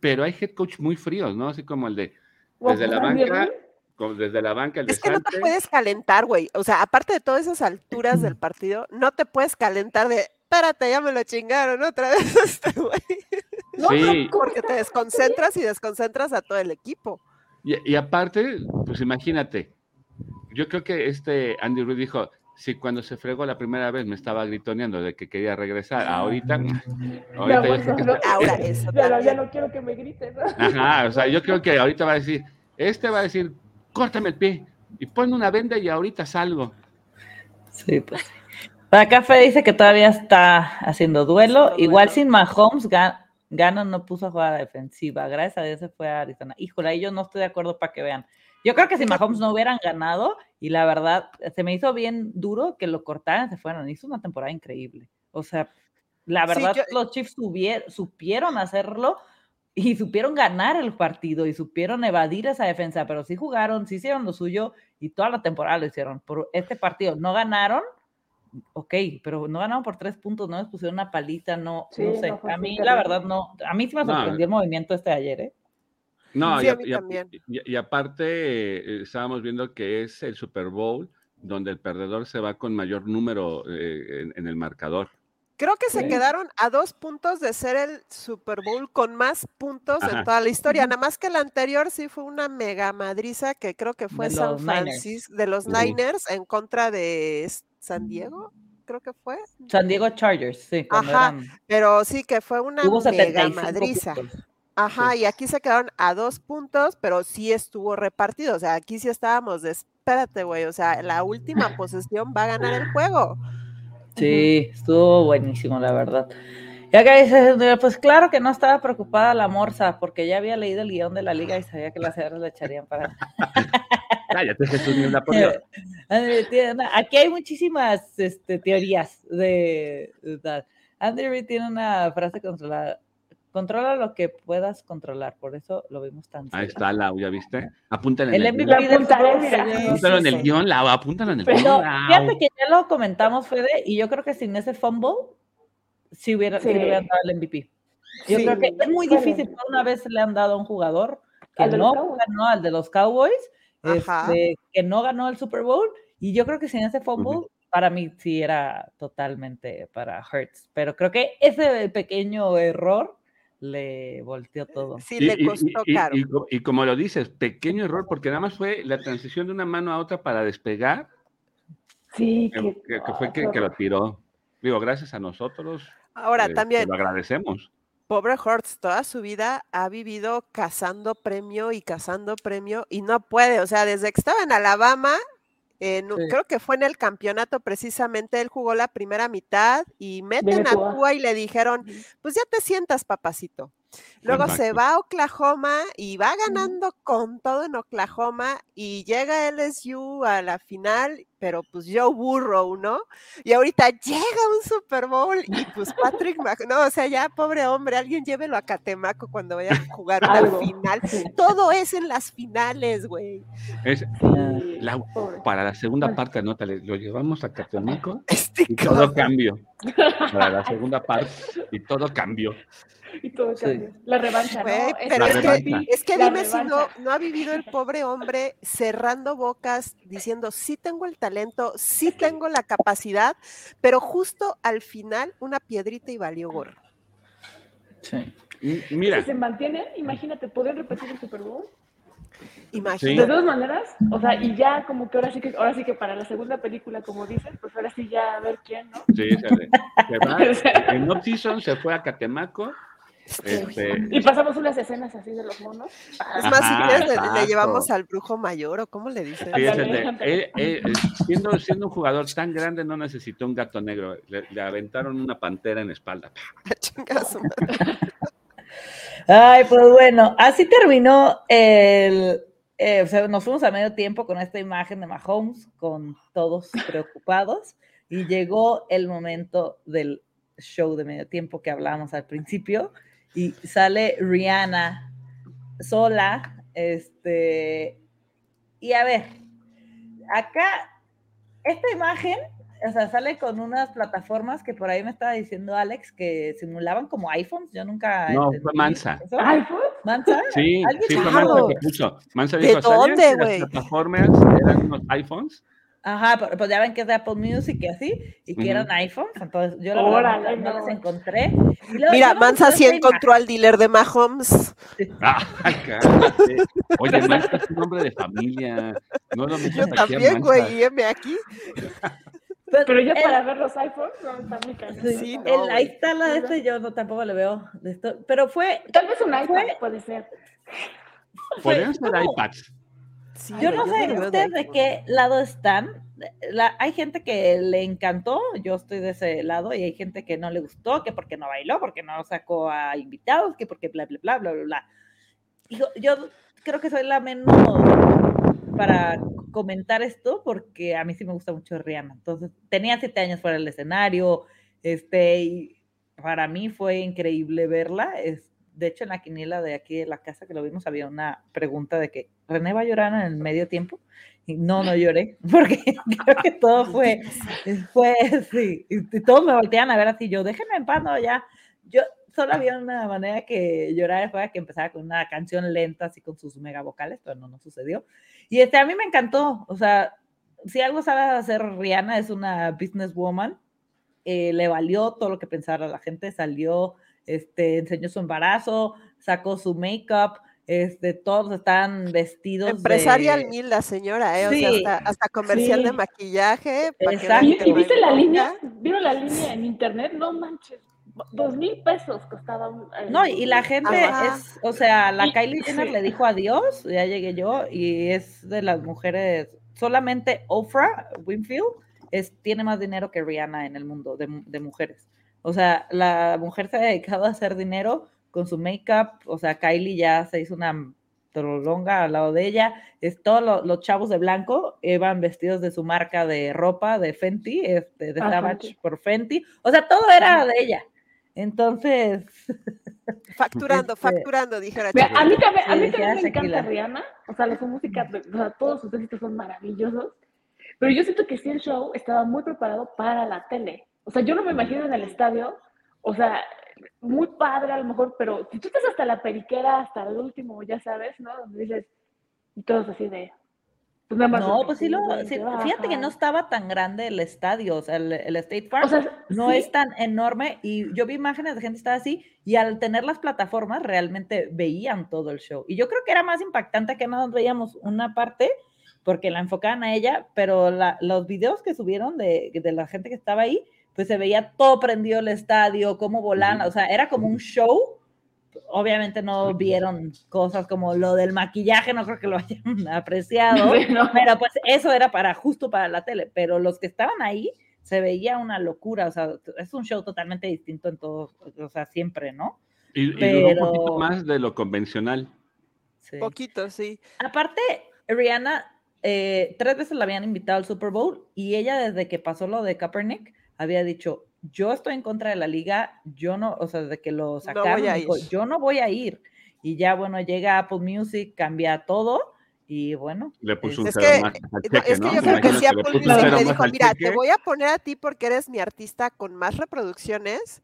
Pero hay head coach muy fríos, ¿no? Así como el de, desde la banca, como desde la banca, el de Es que no te puedes calentar, güey. O sea, aparte de todas esas alturas del partido, no te puedes calentar de, espérate, ya me lo chingaron otra vez este güey. No, Sí. pero ¿cómo Porque te desconcentras y desconcentras a todo el equipo. Y, y aparte, pues imagínate, yo creo que este Andy Reid dijo, si cuando se fregó la primera vez me estaba gritoneando de que quería regresar, ahorita, ahorita yo bueno, creo que no. está- Ahora, eso Ya, no- ya no quiero que me griten, ¿no? Ajá, o sea, yo creo que ahorita va a decir, este va a decir, córtame el pie y ponme una venda y ahorita salgo. Sí, pues. Acá Fe dice que todavía está haciendo duelo. Igual sin Mahomes, Ga- Gannon no puso a jugar a defensiva. Gracias a Dios se fue a Arizona. Híjole, ahí yo no estoy de acuerdo para que vean. Yo creo que si Mahomes no hubieran ganado, y la verdad, se me hizo bien duro que lo cortaran, se fueran. Hizo una temporada increíble. O sea, la Sí, verdad, yo- los Chiefs subier- supieron hacerlo y supieron ganar el partido y supieron evadir esa defensa, pero sí jugaron, sí hicieron lo suyo y toda la temporada lo hicieron. Por este partido no ganaron, ok, pero no ganaron por tres puntos, no les pusieron una paliza, no, Sí, no sé. no, a mí, la verdad, no. A mí sí me No, sorprendió el movimiento este de ayer, ¿eh? No, Sí, y, a a- mí y a- también. y- y aparte eh, estábamos viendo que es el Super Bowl donde el perdedor se va con mayor número eh, en, en el marcador. Creo que se quedaron a dos puntos de ser el Super Bowl con más puntos Ajá. en toda la historia. Nada más que el anterior sí fue una mega madriza que creo que fue De San. Francisco, de los. Niners en contra de San Diego, creo que fue. San Diego Chargers, sí. Ajá, eran- Pero sí que fue una hubo mega 75 madriza. puntos. Ajá, y aquí se quedaron a dos puntos, pero sí estuvo repartido. O sea, aquí sí estábamos de espérate, güey. O sea, la última posesión va a ganar el juego. Sí, estuvo buenísimo, la verdad. Y acá dice, pues claro que no estaba preocupada la morsa, porque ya había leído el guion de la liga y sabía que las cierras le echarían para. Cállate, Jesús, ni una por Dios. Aquí hay muchísimas este, teorías de. Andrew tiene una frase controlada. Controla lo que puedas controlar, por eso lo vimos tan Ahí cerca. está, Lau, ¿ya viste? Apúntale en El el, MVP guion. Apúntalo en el guion, Lau, apúntalo en el guion, fíjate que ya lo comentamos, Fede, y yo creo que sin ese fumble, sí, hubiera, sí. Sí. le hubieran dado el MVP. Yo Sí. creo que es muy difícil, una vez le han dado a un jugador que Al no Cowboys. ganó, al de los Cowboys, este, que no ganó el Super Bowl, y yo creo que sin ese fumble, para mí sí era totalmente para Hurts, pero creo que ese pequeño error le volteó todo. Sí, Y- le costó y- caro. y y como lo dices, pequeño error, porque nada más fue la transición de una mano a otra para despegar, Sí, que, que, que- fue que, que lo tiró. Digo, gracias a nosotros. Ahora eh, también, Lo agradecemos. pobre Hurts, toda su vida ha vivido cazando premio y cazando premio y no puede. O sea, desde que estaba en Alabama, en un- Sí. creo que fue en el campeonato precisamente, él jugó la primera mitad y meten Viene a Tua. Tua y le dijeron, pues ya te sientas, papacito. Luego se va a Oklahoma y va ganando con todo en Oklahoma y llega LSU a la final pero pues Joe Burrow, ¿no? Y ahorita llega un Super Bowl y pues Patrick Mahomes, no, o sea, ya pobre hombre, alguien llévelo a Catemaco cuando vaya a jugar una Algo. final. Todo es en las finales, güey. Es, la- para la segunda parte, anótale, lo llevamos a Catemaco Este y todo cabrón. cambió. Para la segunda parte y todo cambió. Y todo Sí. cambia. La revancha, Güey, ¿no? pero La es revancha. que, es que La dime si no, no ha vivido el pobre hombre cerrando bocas, diciendo, sí tengo el talento, sí tengo la capacidad, pero justo al final una piedrita y valió gorro. Sí. Mira, Si se mantiene, imagínate, poder repetir el Super Bowl. Sí. Imagínate. De todas maneras, o sea, y ya como que ahora sí que, ahora sí que para la segunda película, como dices, pues ahora sí ya a ver quién, ¿no? sí, se, se va. En off-season se fue a Catemaco. Este, Y pasamos unas escenas así de los monos. Es más, si Ajá, quieres, le- llevamos al brujo mayor, o cómo le dicen. Él- él, eh, siendo, siendo un jugador tan grande, no necesitó un gato negro. Le, le aventaron una pantera en la espalda. Madre. Ay, pues bueno, así terminó el. eh, o sea, nos fuimos a medio tiempo con esta imagen de Mahomes, con todos preocupados, y llegó el momento del show de medio tiempo que hablábamos al principio, y sale Rihanna sola, este, y a ver, acá, esta imagen, o sea, sale con unas plataformas que por ahí me estaba diciendo Alex que simulaban como iPhones, yo nunca No, fue Mansa. eso. iPhone. ¿Mansa? Sí, ¿Alguien sí, fue? Mansa que puso. Mansa ¿De dijo, ¿sabían dónde, que güey? las plataformas eran unos iPhones? Ajá, pero pues ya ven que es de Apple Music y así, y que Ujú. eran iPhones, entonces yo la verdad no, no las encontré. Luego Mira, yo Mansa sí encontró al dealer de Mahomes. Ah, cállate. Oye, Mansa es un hombre de familia. No lo Yo también, güey, y heme aquí. imagen. Pero ya el- para ver los iPhones, no, está muy cañón. sí, no, el- ahí está la de este, yo no, tampoco le veo de esto, pero fue, Tal vez un iPad Fue- puede ser. Podrían ser iPads. Sí, yo no sé le veo ustedes de qué lado están. La- hay gente que le encantó, yo estoy de ese lado, y hay gente que no le gustó, que porque no bailó, porque no sacó a invitados, que porque bla, bla, bla, bla, bla, bla. Hijo, yo creo que soy la menos para comentar esto, porque a mí sí me gusta mucho Rihanna. Entonces, tenía siete años fuera del escenario, este, y para mí fue increíble verla. Es, de hecho, en la quiniela de aquí de la casa que lo vimos había una pregunta de que René va a llorar en el medio tiempo. Y no, no lloré, porque creo que todo fue, fue, sí, y todos me voltean a ver así, yo, déjenme en paz, no, ya, yo solo había una manera que llorar fuera que empezara con una canción lenta, así con sus mega vocales, pero no, no sucedió. Y este, a mí me encantó, o sea, si algo sabe hacer Rihanna, es una businesswoman, eh, le valió todo lo que pensara la gente, salió, este, enseñó su embarazo, sacó su make-up, este, todos están vestidos Empresaria de... al mil la señora, ¿eh? O sea, hasta, hasta comercial de maquillaje. Exacto. ¿Y, viste la línea? ¿Vieron la línea en internet? No manches. Dos mil pesos costaba un. eh, No, y la gente Ajá. es, o sea, la Y- Kylie Jenner sí. le dijo adiós, ya llegué yo, y es de las mujeres, solamente Oprah Winfield es, tiene más dinero que Rihanna en el mundo de, de mujeres. O sea, la mujer se ha dedicado a hacer dinero con su make-up, o sea, Kylie ya se hizo una trolonga al lado de ella, es, todos lo- los chavos de blanco iban vestidos de su marca de ropa, de Fenty, este, de Ah, Savage Fenty. por Fenty, o sea, todo era de ella. Entonces, Facturando, Este- facturando, dijera Mira, a mí también, a mí también me encanta. Rihanna. O sea, la- su música, o sea, todos sus éxitos son maravillosos. Pero yo siento que sí el show estaba muy preparado para la tele. O sea, yo no me imagino en el estadio, o sea, muy padre a lo mejor, pero si tú estás hasta la periquera, hasta el último, ya sabes, ¿no? Donde dices, y todos así de. Pues nada más. No, pues sí lo, sí, te fíjate que no estaba tan grande el estadio, o sea, el, el State Farm O sea, no sí, es tan enorme y yo vi imágenes de gente que estaba así y al tener las plataformas realmente veían todo el show. Y yo creo que era más impactante que más veíamos una parte porque la enfocaban a ella, pero la- los videos que subieron de, de la gente que estaba ahí, pues se veía todo prendido el estadio, cómo volaban, o sea, era como un show. Obviamente no vieron cosas como lo del maquillaje, no creo que lo hayan apreciado. No. Pero pues eso era para justo para la tele, pero los que estaban ahí se veía una locura, o sea, es un show totalmente distinto en todo, o sea, siempre, ¿no? Y, y duró un poquito Pero- más de lo convencional. Sí. Poquito, sí. Aparte, Rihanna eh, tres veces la habían invitado al Super Bowl y ella desde que pasó lo de Kaepernick había dicho, yo estoy en contra de la liga, yo no, o sea, desde que lo sacaron, dijo, yo no voy a ir. Y ya, bueno, llega Apple Music, cambia todo y bueno. Le puso un es que, más es que yo creo que sí, Apple Music le dijo, mira, te voy a poner a ti porque eres mi artista con más reproducciones,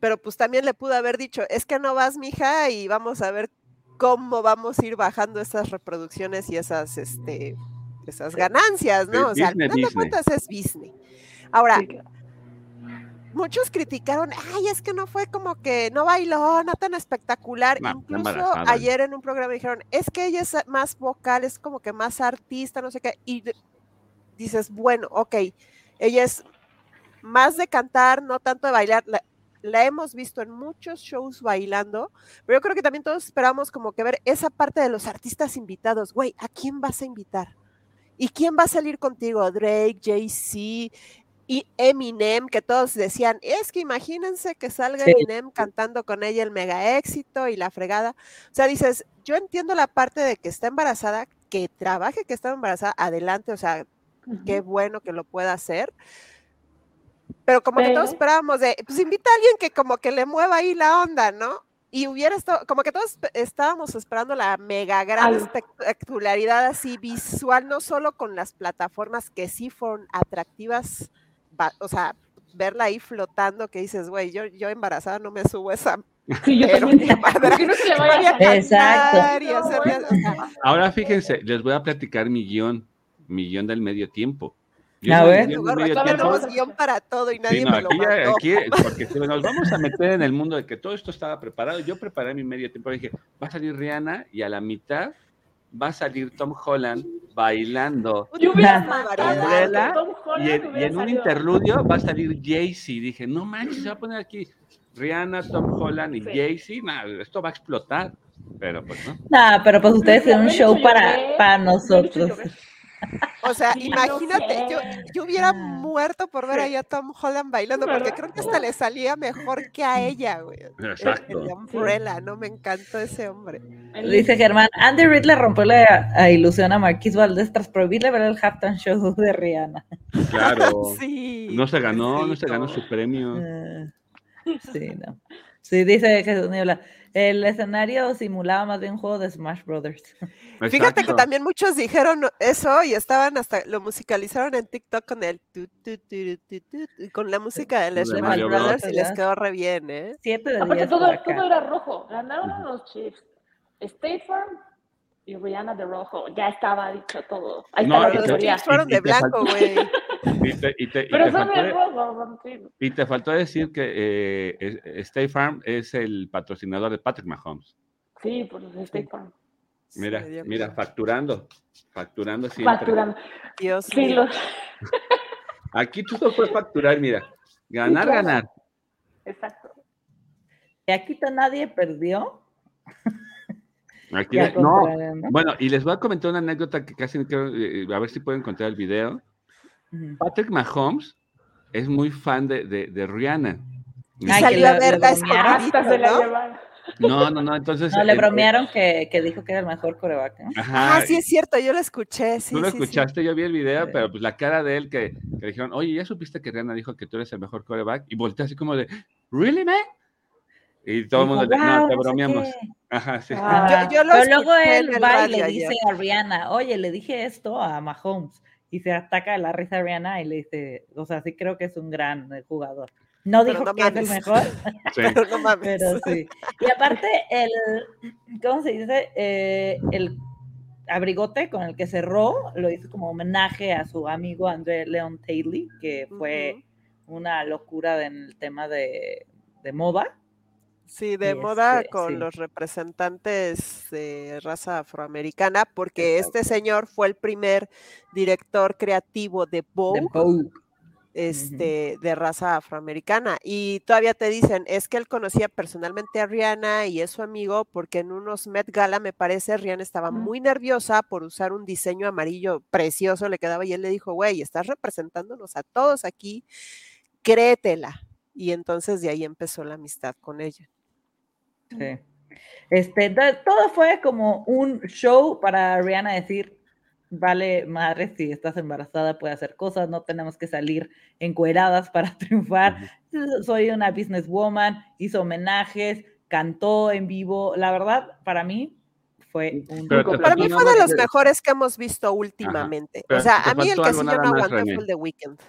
pero pues también le pudo haber dicho, es que no vas, mija, y vamos a ver cómo vamos a ir bajando esas reproducciones y esas, este, esas ganancias, ¿no? o sea, al final de cuentas es business. Ahora, muchos criticaron, ay, es que no fue como que no bailó, no tan espectacular. Incluso ayer en un programa dijeron, es que ella es más vocal, es como que más artista, no sé qué. Y dices, bueno, ok, ella es más de cantar, no tanto de bailar. La, la, hemos visto en muchos shows bailando, pero yo creo que también todos esperamos como que ver esa parte de los artistas invitados. Güey, ¿a quién vas a invitar? ¿Y quién va a salir contigo? Drake, Jay-Z, y Eminem, que todos decían, es que imagínense que salga Eminem cantando con ella el mega éxito y la fregada. O sea, dices, yo entiendo la parte de que está embarazada, que trabaje que está embarazada, adelante, o sea, qué bueno que lo pueda hacer. Pero como que todos esperábamos de, pues invita a alguien que como que le mueva ahí la onda, ¿no? Y hubiera estado, como que todos estábamos esperando la mega gran espectacularidad así visual, no solo con las plataformas que sí fueron atractivas o sea, verla ahí flotando que dices, güey, yo, yo embarazada no me subo esa. Sí, yo también. no se le vaya a Exacto. Ahora fíjense, les voy a platicar mi guion, mi guion del medio tiempo. a ver, tenemos guion para todo y nadie me lo aquí, porque si nos vamos a meter en el mundo de que todo esto estaba preparado, yo preparé mi medio tiempo, dije, va a salir Rihanna y a la mitad va a salir Tom Holland bailando Yo y, en, y en un interludio va a salir Jay-Z. Dije, no manches, se va a poner aquí Rihanna, Tom Holland y Jay-Z. esto va a explotar. Pero pues no. Nah, pero pues ustedes tienen un show para, para nosotros. O sea, imagínate, yo, yo, hubiera muerto por ver ahí a Tom Holland bailando, porque creo que hasta le salía mejor que a ella, güey. Exacto. El, Umbrella, ¿no? Me encantó ese hombre. Dice Germán, Andy Reid le rompió la ilusión a Marquis Valdés tras prohibirle ver el halftime show de Rihanna. Claro. sí. No se ganó, no se ganó su premio. Eh, sí, no. Sí, dice Jesús Niebla. El escenario simulaba más bien un juego de Smash Brothers. Fíjate que también muchos dijeron eso y estaban hasta, lo musicalizaron en TikTok con el con la música de Smash Brothers y les quedó re bien, ¿eh? Siete de Aparte todo, todo era rojo, ganaron los Chiefs. State Farm y Rihanna de rojo, ya estaba dicho todo. Ahí no, los Chiefs fueron de blanco, güey. Y te, y te, Pero son de rojo, y te faltó decir que eh, State Farm es el patrocinador de Patrick Mahomes. Sí, por los State Farm. Mira, mira, facturando, facturando siempre. Facturando. Dios sí, Aquí tú no puedes facturar, mira, ganar, ganar. Exacto. ¿Y aquí nadie perdió? Aquí, no, bueno, y les voy a comentar una anécdota que casi quiero, eh, a ver si pueden encontrar el video. Patrick Mahomes es muy fan de, de, de Rihanna. Ay, salió a ver la ¿no? no, no, entonces. No, le bromearon que, que, dijo que era el mejor coreback. Ah, sí, es cierto, yo lo escuché. Sí, tú lo escuchaste, yo vi el video, pero pues la cara de él que, que, dijeron, oye, ¿ya supiste que Rihanna dijo que tú eres el mejor coreback? Y volteé así como de, ¿really, man? Y todo el mundo dijo, no, te bromeamos. Ajá, sí. Ah, yo, pero luego él va y le dice a Rihanna, oye, le dije esto a Mahomes. Y se ataca de la risa a Rihanna y le dice, o sea, sí creo que es un gran eh, jugador. No dijo que es el mejor, sí. pero no mames. Pero sí. Y aparte, el, ¿cómo se dice? Eh, el abrigote con el que cerró lo hizo como homenaje a su amigo André Leon Taylor, que fue una locura en el tema de, de moda. Sí, de moda este, con los representantes de raza afroamericana, porque este señor fue el primer director creativo de Vogue, Este, de raza afroamericana. Y todavía te dicen, es que él conocía personalmente a Rihanna y es su amigo, porque en unos Met Gala, me parece, Rihanna estaba muy nerviosa por usar un diseño amarillo precioso, le quedaba, y él le dijo, güey, estás representándonos a todos aquí, créetela. Y entonces de ahí empezó la amistad con ella. Sí. Este, todo fue como un show para Rihanna decir, vale madre si estás embarazada, puede hacer cosas, no tenemos que salir encueradas para triunfar. Soy una businesswoman, hizo homenajes, cantó en vivo. La verdad, para mí fue un... para mí fue de los mejores que hemos visto últimamente. o sea, a mí el que sí yo no aguanté fue el de Weekend.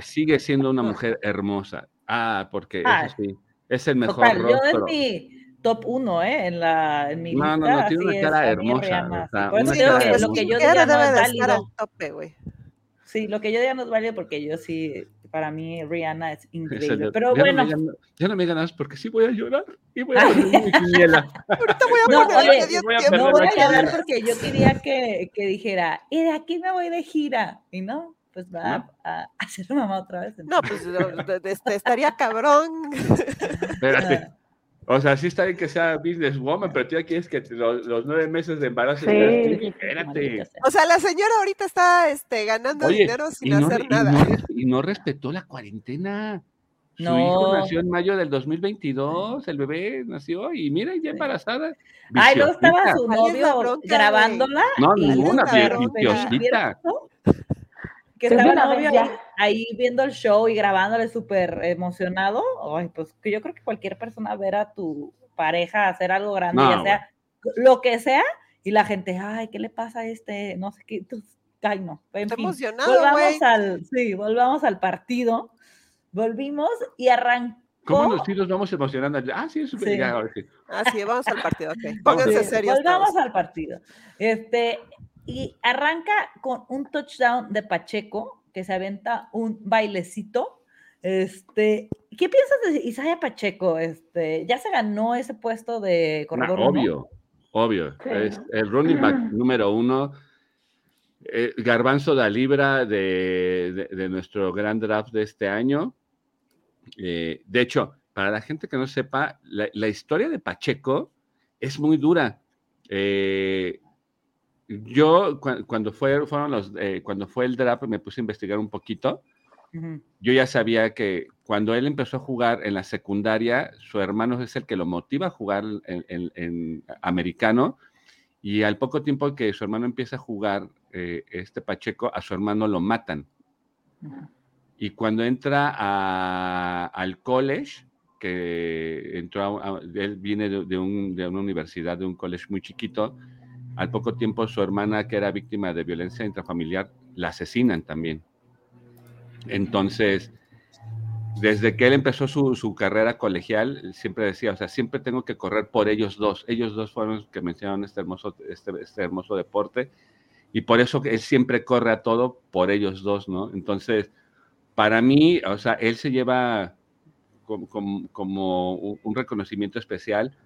sigue siendo una mujer hermosa. Ah, porque eso sí, es el mejor total, rostro. Yo es mi top uno, ¿eh? En, la, en mi no, lista. No, no, tiene una cara hermosa. O sea, una cara lo que yo diga no es válido. Tope, sí, lo que yo diga no es válido porque yo sí, para mí Rihanna es increíble. Pero ya bueno. No me, ya no me ganas porque sí voy a llorar y voy a poner mi quiniela. Ahorita voy a no, poner oye, voy a No voy a llorar porque yo quería que, que dijera, y de aquí me voy de gira. Y no, pues va a, a, ser mamá otra vez. No, pues este, estaría cabrón. Espérate. O sea, sí está bien que sea businesswoman, pero tú ya quieres que los, los nueve meses de embarazo. Sí. Espérate. O sea, la señora ahorita está este, ganando Oye, dinero sin no, hacer y nada. No, y no respetó la cuarentena. Su No. hijo nació en mayo del 2022, el bebé nació y mira, ya embarazada. Ay, luego estaba su ¿Cuál es la novio grabándola. No, ninguna, viciosita. Que Sí, de estaba vez novio ahí, viendo el show y grabándole súper emocionado. Ay, pues que yo creo que cualquier persona ver a tu pareja hacer algo grande, No, ya sea lo que sea, y la gente, ay, ¿qué le pasa a este? No sé qué. tú- ay, no. En Está fin, emocionado, volvamos al, sí, volvamos al partido. Volvimos y arrancó. ¿Cómo nos, sí nos vamos emocionando? Ah, sí, es Sí. ahora sí. Ah, sí, vamos al partido, ok. Pónganse Sí, serios Volvamos todos. al partido. Este, y arranca con un touchdown de Pacheco, que se aventa un bailecito. Este, ¿qué piensas de Isaiah Pacheco? Este, ya se ganó ese puesto de corredor. obvio, obvio. Sí. Es el running back número uno. eh, Garbanzo da Libra de, de- de nuestro gran draft de este año. Eh, de hecho, para la gente que no sepa, la, la historia de Pacheco es muy dura. Eh, yo, cua- cuando, fue, fueron los, eh, cuando fue el draft, me puse a investigar un poquito. Yo ya sabía que cuando él empezó a jugar en la secundaria, su hermano es el que lo motiva a jugar en, en- en americano. Y al poco tiempo que su hermano empieza a jugar eh, este Pacheco, a su hermano lo matan. Y cuando entra a- al college, que entró, a- él viene de, de un- de una universidad, de un college muy chiquito, al poco tiempo su hermana, que era víctima de violencia intrafamiliar, la asesinan también. Entonces, desde que él empezó su, su carrera colegial, siempre decía, o sea, siempre tengo que correr por ellos dos. Ellos dos fueron los que me enseñaron este hermoso, este, este hermoso deporte. Y por eso él siempre corre a todo por ellos dos, ¿no? Entonces, para mí, o sea, él se lleva como, como- como un reconocimiento especial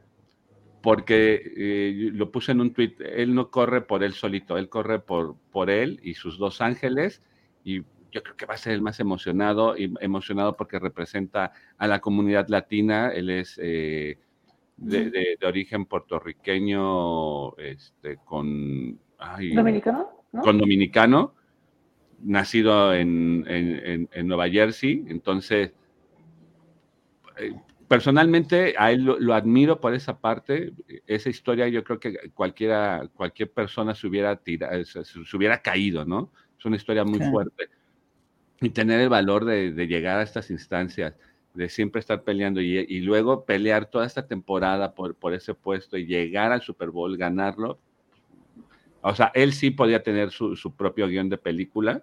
porque eh, lo puse en un tweet, él no corre por él solito, él corre por, por él y sus dos ángeles y yo creo que va a ser el más emocionado, y emocionado porque representa a la comunidad latina, él es eh, de, de- de origen puertorriqueño, este, con, ay, ¿Dominicano? ¿No? con dominicano, nacido en, en- en- en Nueva Jersey, entonces, eh, personalmente a él lo, lo admiro por esa parte, esa historia yo creo que cualquiera, cualquier persona se hubiera, tira- se, se hubiera caído, ¿no? Es una historia muy fuerte. Y tener el valor de, de llegar a estas instancias, de siempre estar peleando y, y luego pelear toda esta temporada por, por ese puesto y llegar al Super Bowl, ganarlo, o sea, él sí podía tener su, su propio guion de película.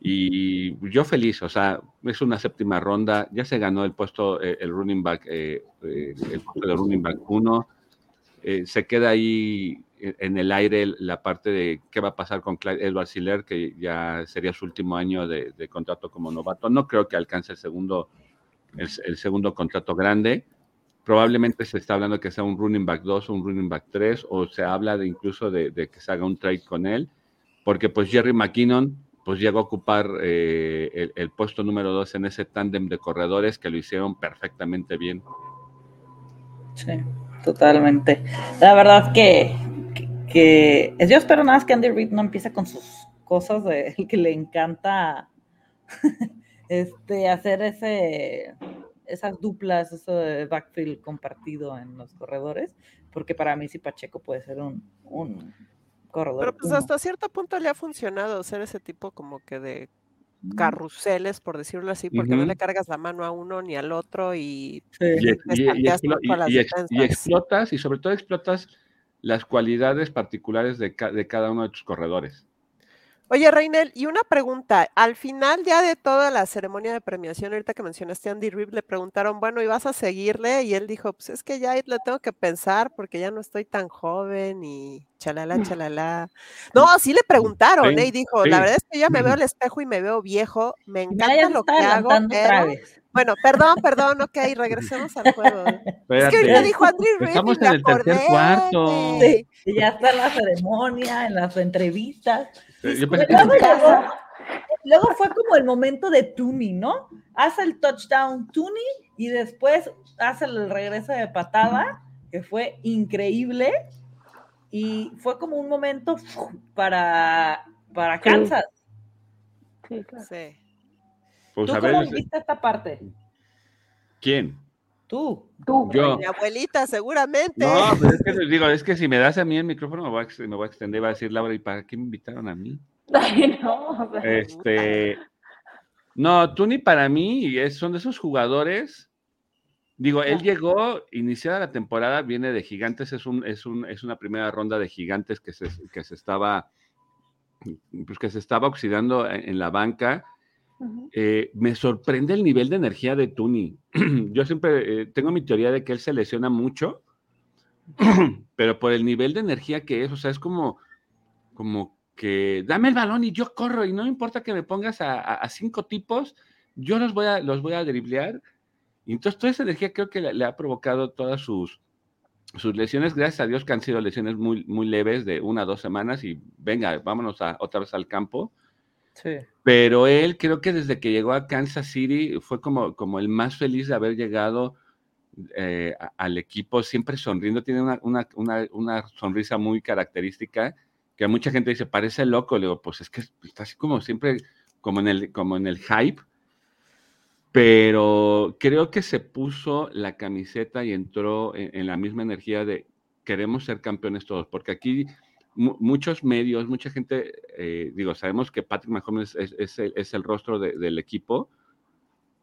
Y yo feliz, o sea, es una séptima ronda, ya se ganó el puesto, eh, el running back, eh, eh, el puesto de running back 1. se queda ahí eh, en el aire la parte de qué va a pasar con Clyde Edward Siller, que ya sería su último año de, de contrato como novato. No creo que alcance el segundo, el, el segundo contrato grande. Probablemente se está hablando que sea un running back 2 o un running back 3, o se habla de incluso de, de que se haga un trade con él, porque pues Jerry McKinnon pues llegó a ocupar eh, el, el puesto número 2 en ese tándem de corredores que lo hicieron perfectamente bien. Sí, totalmente. La verdad que, que, que yo espero nada más que Andy Reid no empiece con sus cosas de que le encanta este hacer ese esas duplas, eso backfield compartido en los corredores, porque para mí sí Pacheco puede ser un, un corredor. Pero pues uno. hasta cierto punto le ha funcionado ser ese tipo como que de carruseles, por decirlo así, porque no le cargas la mano a uno ni al otro y Sí. Y, y- y explotas, y sobre todo explotas las cualidades particulares de, ca- de cada uno de tus corredores. Oye, Reinel, y una pregunta. Al final ya de toda la ceremonia de premiación, ahorita que mencionaste a Andy Reid, le preguntaron, bueno, ¿y vas a seguirle? Y él dijo, pues es que ya le tengo que pensar porque ya no estoy tan joven y chalala, chalala. No, sí le preguntaron, Sí, ¿eh? Y dijo, sí. la verdad es que ya me veo al espejo y me veo viejo, me ya encanta lo que hago, adelantando otra pero... vez. Bueno, perdón, perdón, ok, regresemos al juego. Es que ahorita dijo Andy Reid Estamos en el tercer cuarto. Sí, y ya está en la ceremonia, en las entrevistas. Yo pensé Pero que- luego, fue como el momento de Tooney, ¿no? Hace el touchdown Tooney y después hace el regreso de patada, que fue increíble. Y fue como un momento para, para. Kansas. Sí, claro. Sí. Pues, ¿Tú a ver, cómo esta parte? ¿quién? Tú. Tú. Yo. Mi abuelita, seguramente. No, pues es que les digo, es que si me das a mí el micrófono me voy a, me voy a extender y va a decir Laura, ¿y para qué me invitaron a mí? Ay, no. Este, no, Tuni para mí es, son de esos jugadores. Digo, él llegó, iniciada la temporada, viene de Gigantes, es, un, es, un, es una primera ronda de Gigantes que se, que se estaba pues que se estaba oxidando en, en la banca. Eh, me sorprende el nivel de energía de Tuni. Yo siempre eh, tengo mi teoría de que él se lesiona mucho, pero por el nivel de energía que es, o sea, es como, como que dame el balón y yo corro y no importa que me pongas a, cinco tipos, yo los voy a, los voy a driblear. Entonces toda esa energía creo que le, le ha provocado todas sus, sus lesiones, gracias a Dios que han sido lesiones muy, muy leves de una o dos semanas y venga, vámonos a, otra vez al campo. Sí. Pero él creo que desde que llegó a Kansas City fue como, como el más feliz de haber llegado eh, al equipo, siempre sonriendo, tiene una, una, una, sonrisa muy característica, que mucha gente dice, parece loco, le digo, pues es que está así como siempre, como en el, como en el hype, pero creo que se puso la camiseta y entró en, la misma energía de queremos ser campeones todos, porque aquí muchos medios, mucha gente, eh, digo, sabemos que Patrick Mahomes es, es el, es el rostro de- del equipo,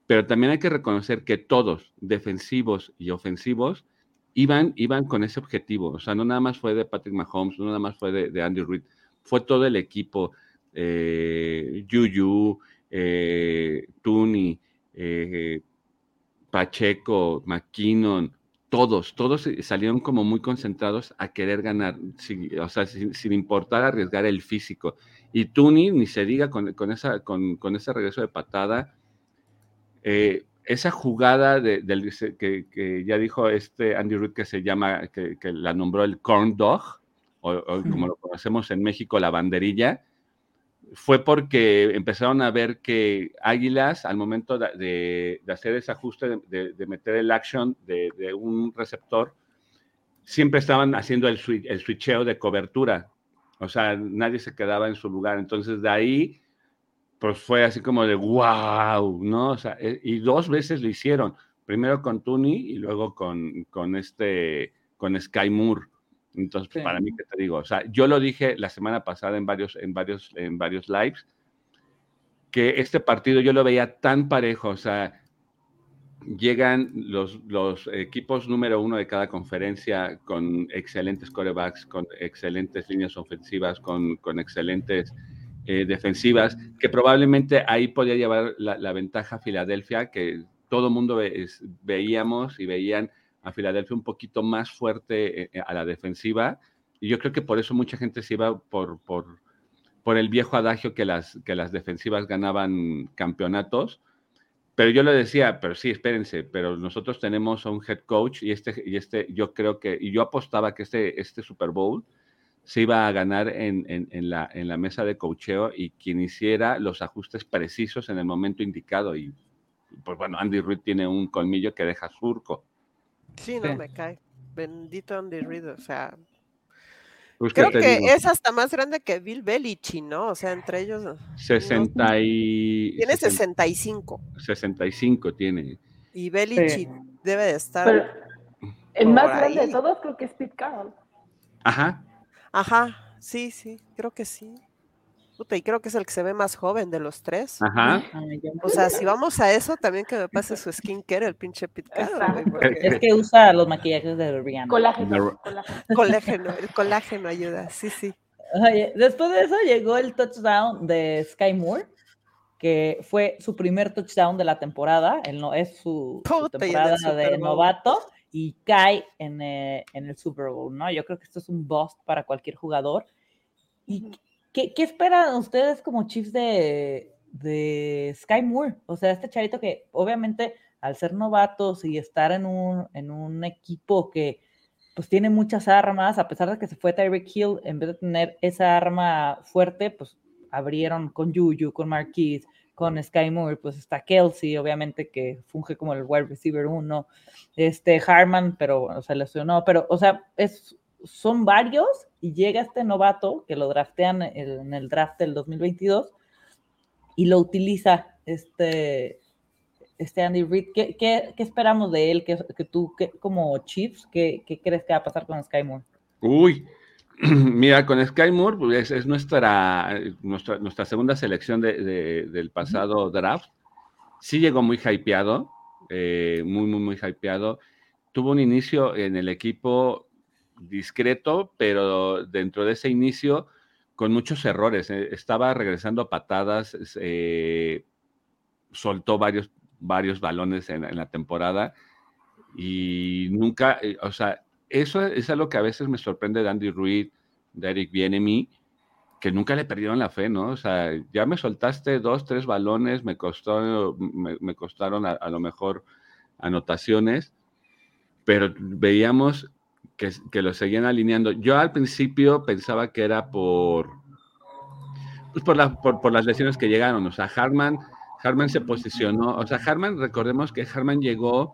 pero también hay que reconocer que todos, defensivos y ofensivos, iban, iban con ese objetivo. O sea, no nada más fue de Patrick Mahomes, no nada más fue de, de Andy Reid, fue todo el equipo. Eh, Juju, eh, Tooney, eh, Pacheco, McKinnon, todos, todos salieron como muy concentrados a querer ganar, sin- o sea, sin, sin importar arriesgar el físico. Y Tooney, ni se diga con, con esa, con, con ese regreso de patada, eh, esa jugada de, del, que, que ya dijo este Andy Reid que se llama, que, que la nombró el corn dog, o, o como lo conocemos en México, la banderilla, fue porque empezaron a ver que Águilas, al momento de, hacer ese ajuste, de, meter el action de, un receptor, siempre estaban haciendo el, switch, el switcheo de cobertura. O sea, nadie se quedaba en su lugar. Entonces, de ahí, pues fue así como de wow, ¿no? O sea, eh, y dos veces lo hicieron. Primero con Tooney y luego con, con este, con Sky Moore. Entonces, pues, Sí. para mí, ¿qué te digo? O sea, yo lo dije la semana pasada en varios, en varios, en varios lives, que este partido yo lo veía tan parejo, o sea, llegan los, los equipos número uno de cada conferencia con excelentes corebacks, con excelentes líneas ofensivas, con, con excelentes eh, defensivas, que probablemente ahí podía llevar la, la ventaja a Filadelfia, que todo mundo ve, es, veíamos y veían a Filadelfia un poquito más fuerte eh, a la defensiva, y yo creo que por eso mucha gente se iba por, por, por el viejo adagio que las, que las defensivas ganaban campeonatos, pero yo le decía, pero sí, espérense, pero nosotros tenemos a un head coach y este, y este yo creo que, y yo apostaba que este, este Super Bowl se iba a ganar en, en, en, la, en la mesa de coacheo y quien hiciera los ajustes precisos en el momento indicado. Y pues bueno, Andy Reid tiene un colmillo que deja surco. Sí, no Sí. me cae. Bendito Andy Reid, o sea, Pues, ¿qué creo que digo? es hasta más grande que Bill Belichick, ¿no? O sea, entre ellos 60 y, tiene 60 65 65 tiene. y Belichick debe de estar, Pero el por más grande de todos creo que es Pete Carroll. Ajá, ajá, Sí, sí, creo que sí. Puta, y creo que es el que se ve más joven de los tres. Ajá. O sea, si vamos a eso, también que me pase su skincare, el pinche Exacto. porque Es que usa los maquillajes de Rihanna. Colágeno, No. colágeno. colágeno, el colágeno ayuda, sí, sí. Oye, después de eso llegó el touchdown de Sky Moore, que fue su primer touchdown de la temporada. Él no, es su, su temporada Super de Bowl. novato y cae en, eh, en el Super Bowl, ¿no? Yo creo que esto es un bust para cualquier jugador. ¿Y qué, qué esperan ustedes como Chiefs de, de Sky Moore? O sea, este charito que obviamente al ser novatos y estar en un, en un equipo que pues tiene muchas armas, a pesar de que se fue Tyreek Hill, en vez de tener esa arma fuerte, pues abrieron con Juju, con Marquise, con Sky Moore, pues está Kelsey, obviamente que funge como el wide receiver uno, este Harman, pero bueno, se lesionó, pero o sea, es, son varios y llega este novato que lo draftean en el draft del 2022 y lo utiliza este, este Andy Reid. ¿Qué, qué, qué esperamos de él? ¿Qué, que tú, qué- como Chiefs, ¿qué, qué crees que va a pasar con Sky Moore? Uy, mira, con Sky Moore pues, es, es nuestra, nuestra, nuestra segunda selección de- de- del pasado draft. Sí llegó muy hypeado, eh, muy, muy, muy hypeado. Tuvo un inicio en el equipo discreto, pero dentro de ese inicio con muchos errores. eh, Estaba regresando a patadas, eh, soltó varios, varios balones en, la temporada y nunca, eh, o sea, eso es algo que a veces me sorprende de Andy Reid, de Eric que nunca le perdieron la fe, ¿no? O sea, ya me soltaste dos, tres balones, me costó, me, costaron a lo mejor anotaciones, pero veíamos que, que lo seguían alineando. Yo al principio pensaba que era por, pues por, la- por, por las lesiones que llegaron. O sea, Harman, Harman se posicionó. O sea, Harman, recordemos que Harman llegó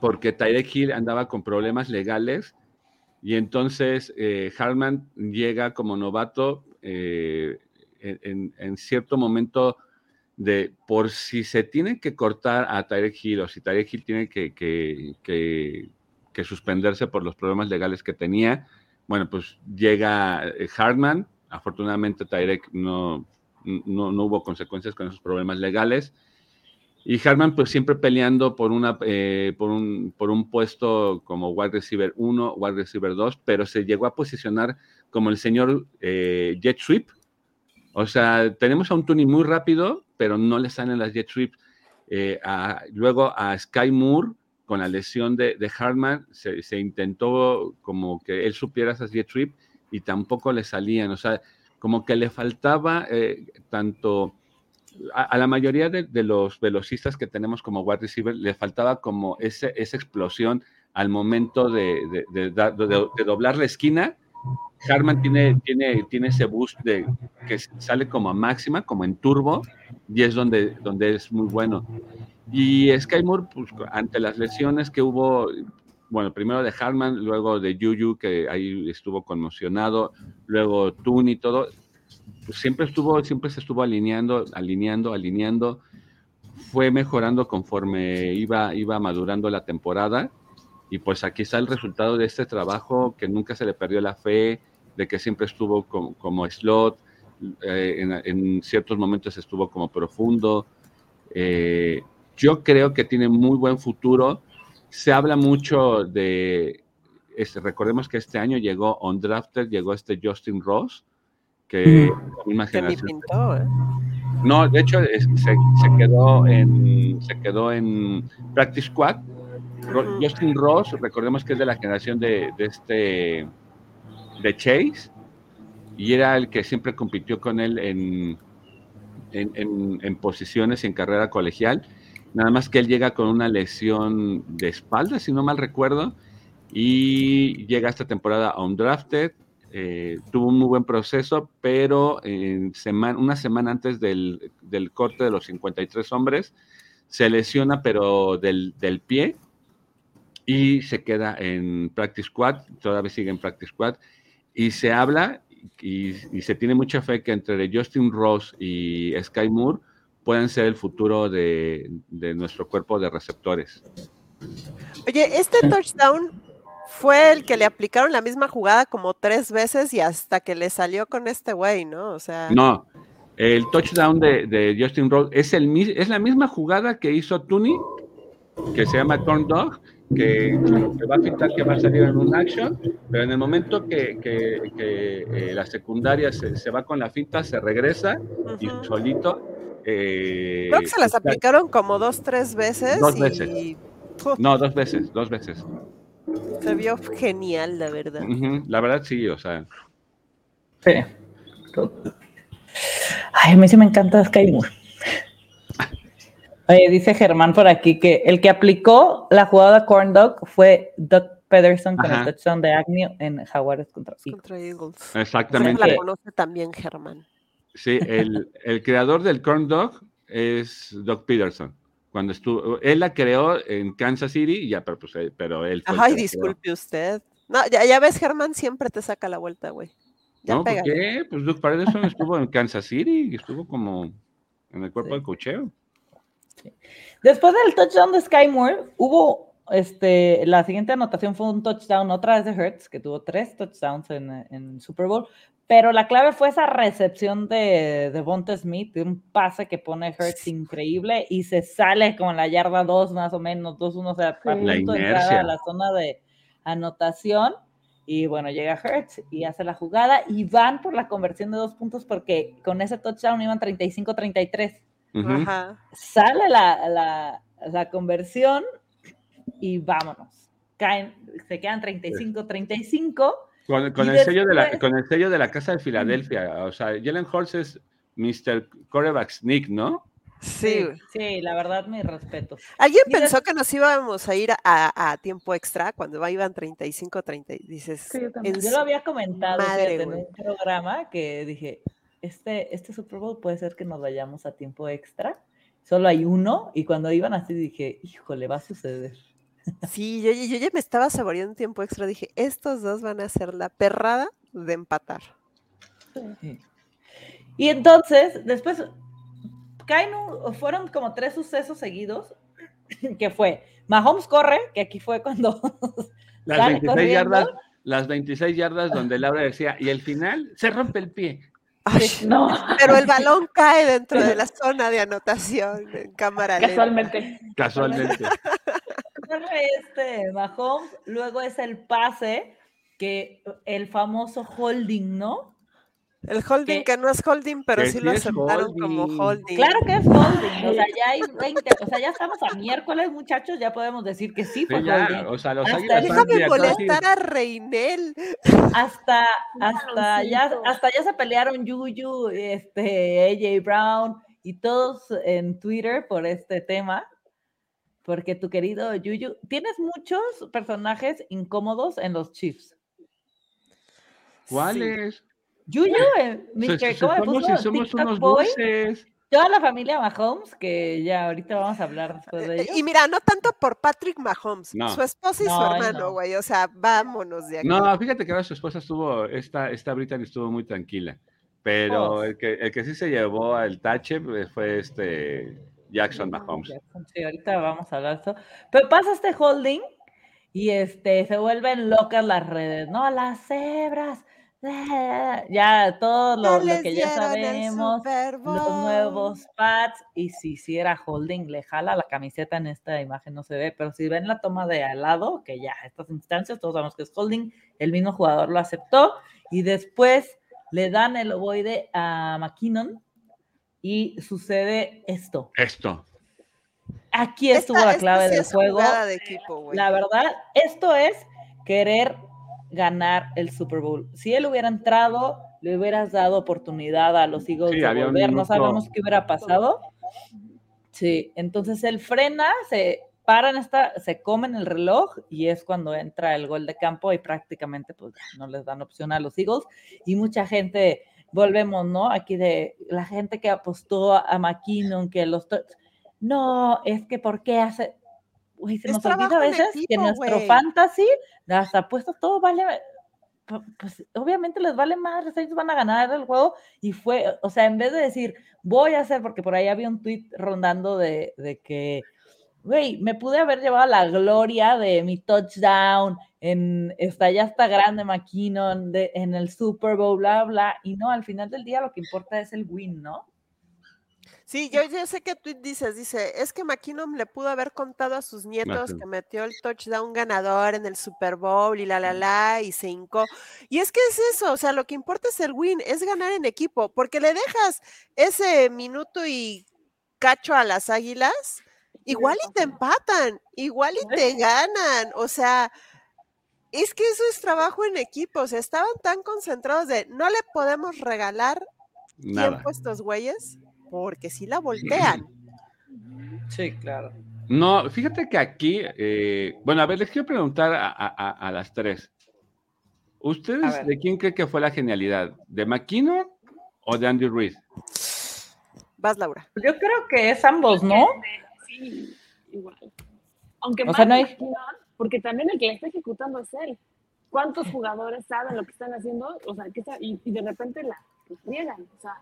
porque Tyreek Hill andaba con problemas legales y entonces eh, Harman llega como novato eh, en, cierto momento de por si se tiene que cortar a Tyreek Hill o si Tyreek Hill tiene que- que suspenderse por los problemas legales que tenía, bueno, pues llega eh, Hartman, afortunadamente Tyreek no, no, no hubo consecuencias con esos problemas legales, y Hartman pues siempre peleando por, una, eh, por, un, por un puesto como wide receiver 1, wide receiver 2, pero se llegó a posicionar como el señor eh, jet sweep, o sea, tenemos a un Tony muy rápido, pero no le salen las jet sweeps. A- luego a Sky Moore, con la lesión de, Hartman, se, intentó como que él supiera esas jet sweeps y tampoco le salían. O sea, como que le faltaba eh, tanto a, la mayoría de, los velocistas que tenemos como wide receiver, le faltaba como esa explosión al momento de doblar la esquina. Harman tiene, tiene, tiene ese boost de que sale como a máxima, como en turbo, y es donde, donde es muy bueno. Y Sky Moore, pues, ante las lesiones que hubo, bueno, primero de Harman, luego de Juju, que ahí estuvo conmocionado, luego Toon y todo, pues siempre estuvo, siempre se estuvo alineando, alineando, alineando, fue mejorando conforme iba, iba madurando la temporada, y pues aquí está el resultado de este trabajo, que nunca se le perdió la fe, de que siempre estuvo como, como slot, eh, en, en ciertos momentos estuvo como profundo. Eh, yo creo que tiene muy buen futuro. Se habla mucho de, este, recordemos que este año llegó undrafted, llegó este Justin Ross, que la misma generación. pintó, ¿eh? No, de hecho es- se, se quedó en se quedó en practice squad. Ro-. Justin Ross, recordemos que es de la generación de, de este de Chase y era el que siempre compitió con él en, en, en- en posiciones y en carrera colegial. Nada más que él llega con una lesión de espalda, si no mal recuerdo, y llega esta temporada undrafted. eh, tuvo un muy buen proceso, pero semana, una semana antes del, del corte de los 53 hombres, se lesiona, pero del, del pie, y se queda en practice squad, todavía sigue en practice squad, y se habla y, y se tiene mucha fe que entre Justin Ross y Sky Moore puedan ser el futuro de, de nuestro cuerpo de receptores. Oye, este touchdown fue el que le aplicaron la misma jugada como tres veces y hasta que le salió con este güey, ¿no? O sea. No, el touchdown de, de Justin Rose es, el, mi- es la misma jugada que hizo Tooney, que se llama Corn Dog, que, que va a pintar que va a salir en un action, pero en el momento que, que- que, eh, la secundaria se, se va con la finta, se regresa y solito. Eh, Creo que se las está- aplicaron como dos, tres veces. Dos veces. No, dos veces, dos veces. se vio genial, la verdad. La verdad sí, o sea. Sí. Ay, a mí sí me encanta Sky Moore. Oye, dice Germán por aquí que el que aplicó la jugada Corn Dog fue Doug Pederson con Ajá. el touchdown de Agnew en Jaguares contra Eagles. Contra Eagles. Exactamente. la conoce también Germán. Sí, el, el creador del corn dog es Doug Peterson. Cuando estuvo, él la creó en Kansas City, y ya, pero, pues, eh, pero él fue Ay, disculpe usted. No, ya, ya ves, Germán siempre te saca la vuelta, güey. Ya. No, ¿por pega. qué? Pues Doug Peterson estuvo en Kansas City, y estuvo como en el cuerpo Sí. de cocheo. Después del touchdown de Sky Moore, hubo este, la siguiente anotación fue un touchdown otra vez de Hertz, que tuvo tres touchdowns en, en Super Bowl, pero la clave fue esa recepción de, de Bonte Smith, de un pase que pone Hertz increíble y se sale como en la yarda 2 más o menos, 2-1, o sea, a Sí. punto La de entrar inercia. a la zona de anotación. Y bueno, llega Hertz y hace la jugada y van por la conversión de dos puntos porque con ese touchdown iban 35-33 Ujú. Ajá. sale la, la, la conversión y vámonos. Caen, se quedan 35-35. Con, con el sello de la, con el sello de la Casa de Filadelfia. O sea, Jalen Hurts es Mr. Coreback Sneak, ¿no? Sí, sí, la verdad, mis respetos. ¿Alguien Y pensó que nos íbamos a ir a, a tiempo extra cuando va- iban 35, 30? y Dices, Sí, yo también. en Yo lo había comentado madre, en un programa que dije, este, este Super Bowl puede ser que nos vayamos a tiempo extra. Solo hay uno y cuando iban así dije, híjole, va a suceder. Sí, yo, yo ya me estaba saboreando un tiempo extra. Dije, estos dos van a ser la perrada de empatar. Sí. Y entonces, después, caen un- fueron como tres sucesos seguidos, que fue, Mahomes corre, que aquí fue cuando Las Sale 26 corriendo. yardas, las 26 yardas donde Laura decía, y el final se rompe el pie. Ay, No, pero el balón cae dentro de la zona de anotación en cámara lenta. casualmente. Corre este Mahomes, luego es el pase, que el famoso holding, ¿no? El holding Que- que no es holding, pero sí lo aceptaron como holding. Claro que es holding, o sea, ya hay 20, o sea, ya estamos a miércoles, muchachos, ya podemos decir que sí fue Sí, ya, holding. o sea, los Hasta águilas el- son Déjame directores. molestar a Reinel. hasta, hasta ya, hasta ya se pelearon Yuyu, este, AJ Brown y todos en Twitter por este tema. Porque tu querido Yuyu, tienes muchos personajes incómodos en los Chiefs. ¿Cuáles? Yuyu, eh, Se- Mr. se- ¿cómo le somos, TikTok unos Boy, buses. toda la familia Mahomes, que ya ahorita vamos a hablar después de Eh, ello. Y mira, no tanto por Patrick Mahomes, No. su esposa y su No, hermano, no. güey. O sea, vámonos de aquí. No, fíjate que ahora su esposa estuvo, esta, esta Brittany estuvo muy tranquila. Pero Oh. el, que, el que sí se llevó al tache pues, fue este Jackson Mahomes. Jackson, Sí, ahorita vamos a hablar de eso. Pero pasa este holding y este se vuelven locas las redes, ¿no? Las cebras. Ya todo lo, que ya sabemos, los nuevos pads. Y si si era holding, le jala la camiseta en esta imagen, no se ve. Pero si ven la toma de al lado, que ya estas instancias, todos sabemos que es holding, el mismo jugador lo aceptó. Y después le dan el ovoide a McKinnon y sucede esto. Esto. Aquí estuvo Esta- la clave del juego. de equipo. La verdad, esto es querer ganar el Super Bowl. Si él hubiera entrado, le hubieras dado oportunidad a los Eagles Sí, de volver. No sabemos qué hubiera pasado. Sí, entonces él frena, se paran esta, se comen el reloj y es cuando entra el gol de campo y prácticamente pues no les dan opción a los Eagles y mucha gente volvemos, ¿no? Aquí de la gente que apostó a, McKinnon que los no, es que por qué hace Güey, se Es nos olvida a veces que equipo, nuestro güey. fantasy, las apuestas, todo vale, pu- pues obviamente les vale más, ellos van a ganar el juego y fue, o sea, en vez de decir, voy a hacer, porque por ahí había un tweet rondando de, de que güey, me pude haber llevado la gloria de mi touchdown, en está ya está grande McKinnon, de, en el Super Bowl, bla, bla, y no, al final del día lo que importa es el win, ¿no? Sí, yo, yo sé que tú dices, dice, es que McKinnon le pudo haber contado a sus nietos que metió el touchdown ganador en el Super Bowl y la la la y se hincó. Y es que es eso, o sea, lo que importa es el win, es ganar en equipo, porque le dejas ese minuto y cacho a las águilas, igual y te empatan, igual y te ganan, o sea, es que eso es trabajo en equipo, o sea, estaban tan concentrados de no le podemos regalar Nada. tiempo a estos güeyes, porque si la voltean. Sí, claro. No, fíjate que aquí, eh, bueno, a ver, les quiero preguntar a, a- a- a las tres. ¿Ustedes de quién creen que fue la genialidad? ¿De McKinnon o de Andy Reid? Vas, Laura. Yo creo que es ambos, ¿no? Sí, igual. Aunque O más sea, no hay- McKinnon, porque también el que la está ejecutando es él. ¿Cuántos jugadores saben lo que están haciendo? O sea, que sa- y, y de repente la la friegan. O sea,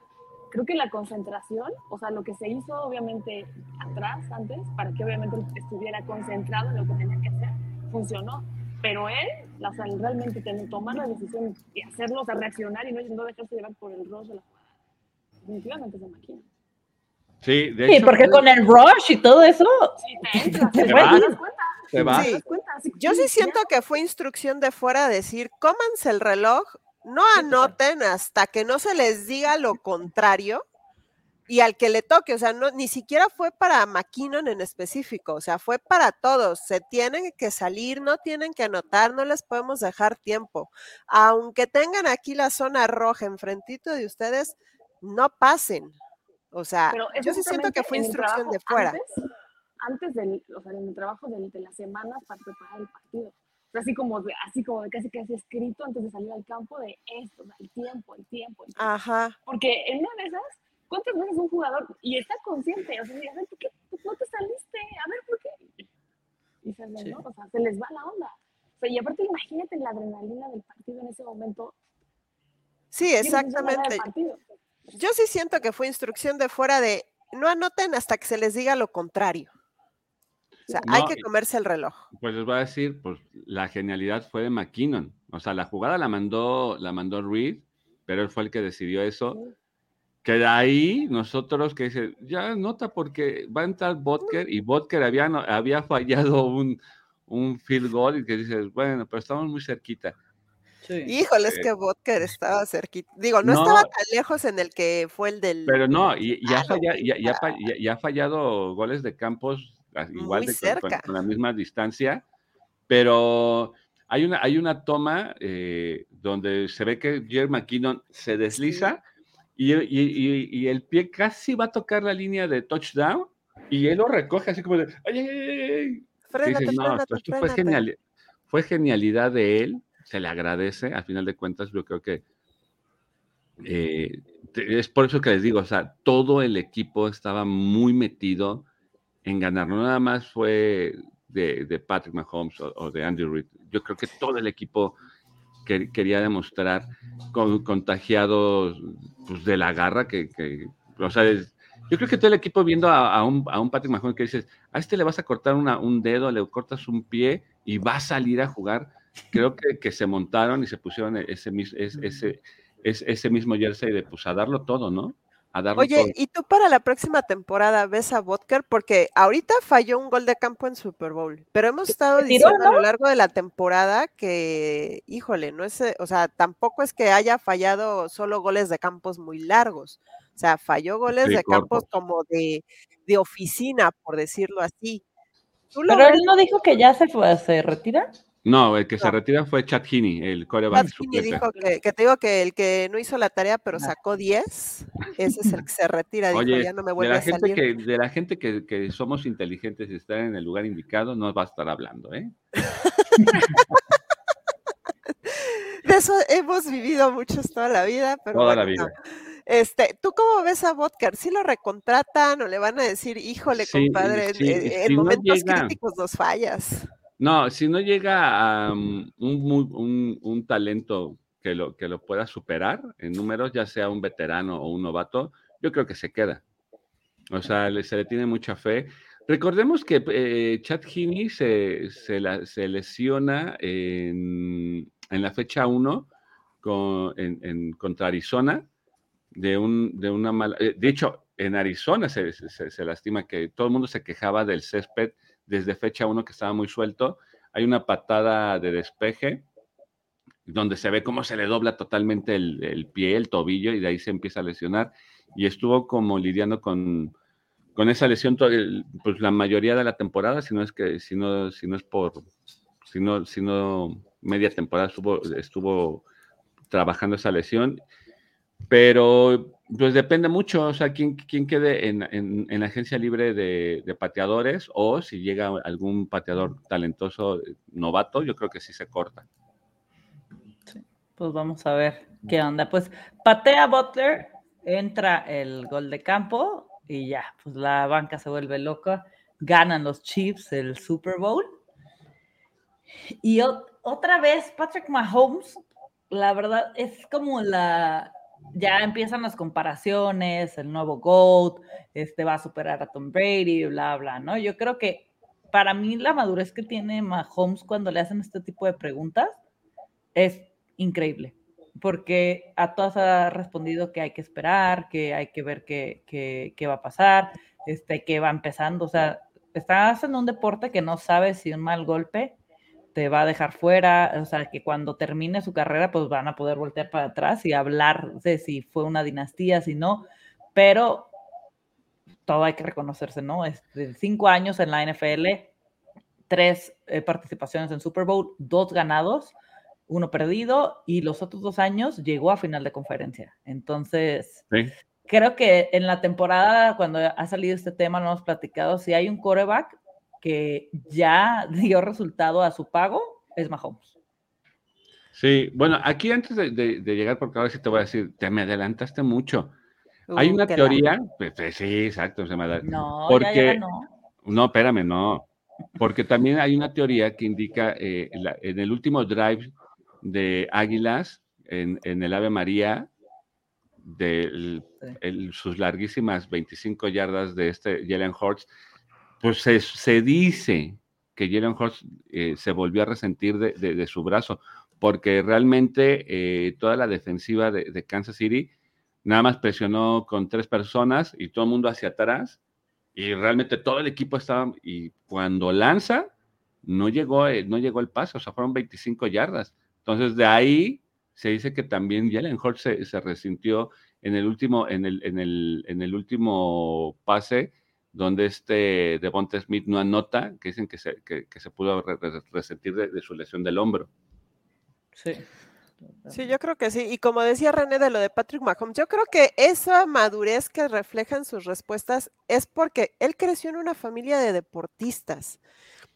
creo que la concentración, o sea, lo que se hizo obviamente atrás, antes, para que obviamente estuviera concentrado en lo que tenía que hacer, funcionó. Pero él, o sea, realmente tener, tomar la decisión y hacerlo, o sea, reaccionar y no, no dejarse llevar por el rush de la jugada, definitivamente es de McKinnon. Sí, de Sí, hecho, porque con el rush y todo eso, Sí, te entras, Te te vas. das cuenta. Se va. Sí. Yo sí siento que fue instrucción de fuera decir, cómanse el reloj, no anoten hasta que no se les diga lo contrario y al que le toque, o sea, no, ni siquiera fue para McKinnon en específico, o sea, fue para todos, se tienen que salir, no tienen que anotar, no les podemos dejar tiempo. Aunque tengan aquí la zona roja enfrentito de ustedes, no pasen. O sea, Pero yo sí siento que fue instrucción de fuera. Antes, antes del, o sea, en el trabajo del- de, las semanas para preparar el partido. O sea, así como de, así como de casi casi escrito antes de salir al campo de esto, o sea, el tiempo, el tiempo, el tiempo. Ajá. Porque en una de esas, ¿cuántas veces un jugador, y está consciente, o sea, a ver, ¿por qué no te saliste? A ver, ¿por qué? Y se, les, Sí. ¿no? o sea, se les va la onda. O sea, y aparte imagínate la adrenalina del partido en ese momento. Sí, ¿Quién decide ganar el exactamente. Yo sí siento que fue instrucción de fuera de no anoten hasta que se les diga lo contrario. O sea, hay No, que comerse el reloj. Pues les voy a decir, pues la genialidad fue de McKinnon. O sea, la jugada la mandó, la mandó Reed, pero él fue el que decidió eso. Sí. Que de ahí nosotros que dice, ya nota porque va a entrar Vodker y Vodker había, había fallado un, un field goal y que dices, bueno, pero estamos muy cerquita. sí. Híjole, es Eh, que Vodker estaba cerquita. Digo, no, no. estaba tan lejos en el que fue el del. Pero no, y, y ha, Ah, no, falla- y ha- fallado goles de campos igual de, con- con, cerca. con la misma distancia, pero hay una, hay una toma eh, donde se ve que Jerry McKinnon se desliza y, y- y- y el pie casi va a tocar la línea de touchdown y él lo recoge así como de, ¡ay, ay, ay, Frénate, dices, no, frénate, esto, fue, frénate". genial, fue genialidad de él, se le agradece, al final de cuentas yo creo que eh, es por eso que les digo, o sea, todo el equipo estaba muy metido en ganar, no nada más fue de, Patrick Mahomes o, de Andy Reid, yo creo que todo el equipo que- quería demostrar con, contagiados pues, de la garra que, o sea, yo creo que todo el equipo viendo a, un, Patrick Mahomes que dices, a este le vas a cortar una- un dedo, le cortas un pie y va a salir a jugar. Creo que, se montaron y se pusieron ese, ese mismo jersey de pues a darlo todo, ¿no? A darlo todo. Oye, ¿y tú para la próxima temporada ves a Vodker? Porque ahorita falló un gol de campo en Super Bowl, pero hemos estado tiró, diciendo a lo largo de la temporada que, híjole, no es, eh, o sea, tampoco es que haya fallado solo goles de campos muy largos. O sea, falló goles Sí, de campos como de, de oficina, por decirlo así. ¿Tú lo Pero ves? él no dijo que ya se fue, se retira. No, el que se retira fue Chad Heaney, el coreback Pat Heaney dijo que, que te digo que el que no hizo la tarea pero sacó 10, ese es el que se retira, dijo, Oye, ya no me de vuelve la a gente, salir. que, de la gente que, que somos inteligentes y estar en el lugar indicado, no va a estar hablando, ¿eh? De eso hemos vivido muchos toda la vida, pero Toda la vida. no. Este, ¿tú cómo ves a Vodker? ¿Sí lo recontratan o le van a decir, híjole, Sí, compadre, en- sí, en, y en si no momentos llega- críticos nos fallas? No, si no llega a um, un, talento que lo, que lo pueda superar en números, ya sea un veterano o un novato, yo creo que se queda. O sea, se le tiene mucha fe. Recordemos que eh, Chad Heaney se, se, la- se lesiona en, la fecha 1 con, en, contra Arizona de, un, de una mala... eh, De hecho, en Arizona se- se lastima que todo el mundo se quejaba del césped desde fecha 1 que estaba muy suelto. Hay una patada de despeje donde se ve cómo se le dobla totalmente el, pie, el tobillo, y de ahí se empieza a lesionar. Y estuvo como lidiando con, con esa lesión pues la mayoría de la temporada, si no es que, si no, si no es por, si no, si no media temporada estuvo, estuvo trabajando esa lesión. Pero pues depende mucho, o sea, quién, quién quede en, en- en la agencia libre de, pateadores o si llega algún pateador talentoso novato, yo creo que sí se corta. Pues vamos a ver qué onda. Pues patea Butler, entra el gol de campo y ya, pues la banca se vuelve loca. Ganan los Chiefs el Super Bowl. Y ot- otra vez, Patrick Mahomes, la verdad es como la. Ya empiezan las comparaciones, el nuevo GOAT, este va a superar a Tom Brady, bla, bla, ¿no? Yo creo que para mí la madurez que tiene Mahomes cuando le hacen este tipo de preguntas es increíble, porque a todas ha respondido que hay que esperar, que hay que ver qué, qué- qué va a pasar, este, que va empezando, o sea, estás en un deporte que no sabes si un mal golpe te va a dejar fuera, o sea, que cuando termine su carrera, pues van a poder voltear para atrás y hablar de si fue una dinastía, si no, pero todo hay que reconocerse, ¿no? Este, cinco años en la NFL, tres eh, participaciones en Super Bowl, dos ganados, uno perdido y los otros dos años llegó a final de conferencia. Entonces, ¿sí? creo que en la temporada, cuando ha salido este tema, lo hemos platicado, si hay un coreback que ya dio resultado a su pago, es Mahomes. Sí, bueno, aquí antes de, de- de llegar, porque ahora sí te voy a decir, te me adelantaste mucho. Hay Uh, una teoría, pues, pues, sí, exacto, se me da- No, Porque- ya, ya ganó. No, espérame, no. Porque también hay una teoría que indica eh, la- en el último drive de Águilas, en, en el Ave María, de Sí. sus larguísimas 25 yardas de este Jalen Hurts, pues se, dice que Jalen Hurts eh, se volvió a resentir de, su brazo, porque realmente eh, toda la defensiva de, Kansas City nada más presionó con tres personas y todo el mundo hacia atrás y realmente todo el equipo estaba y cuando lanza no llegó eh, no llegó el pase, o sea, fueron 25 yardas. Entonces de ahí se dice que también Jalen Hurts se, se resintió en el último en el, en el, en el último pase donde este Devonta Smith no anota, que dicen que se, que, que se pudo re- re- resentir de, de su lesión del hombro. Sí. Sí, yo creo que sí. Y como decía René de lo de Patrick Mahomes, yo creo que esa madurez que reflejan sus respuestas es porque él creció en una familia de deportistas.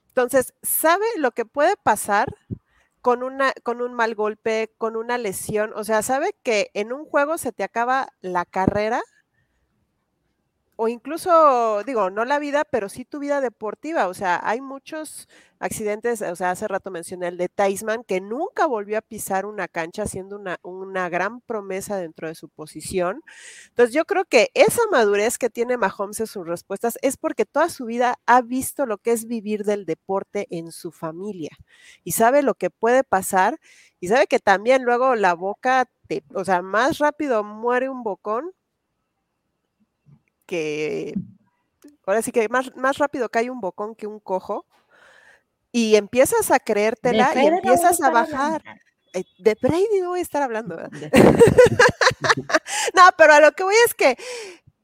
Entonces, sabe lo que puede pasar con, una, con un mal golpe, con una lesión. O sea, sabe que en un juego se te acaba la carrera o incluso, digo, no la vida, pero sí tu vida deportiva. O sea, hay muchos accidentes, o sea, hace rato mencioné el de Taisman, que nunca volvió a pisar una cancha, siendo una, una gran promesa dentro de su posición. Entonces, yo creo que esa madurez que tiene Mahomes en sus respuestas es porque toda su vida ha visto lo que es vivir del deporte en su familia y sabe lo que puede pasar y sabe que también luego la boca, te, o sea, más rápido muere un bocón que ahora sí que más, más rápido cae un bocón que un cojo y empiezas a creértela y empiezas a bajar. Eh, De Brady no voy a estar hablando, ¿verdad? no, pero a lo que voy es que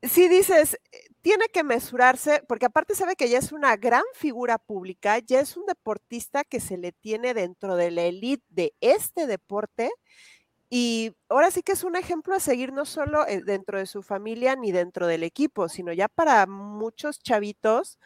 si dices, tiene que mesurarse, porque aparte sabe que ya es una gran figura pública, ya es un deportista que se le tiene dentro de la elite de este deporte. Y ahora sí que es un ejemplo a seguir no solo eh, dentro de su familia ni dentro del equipo, sino ya para muchos chavitos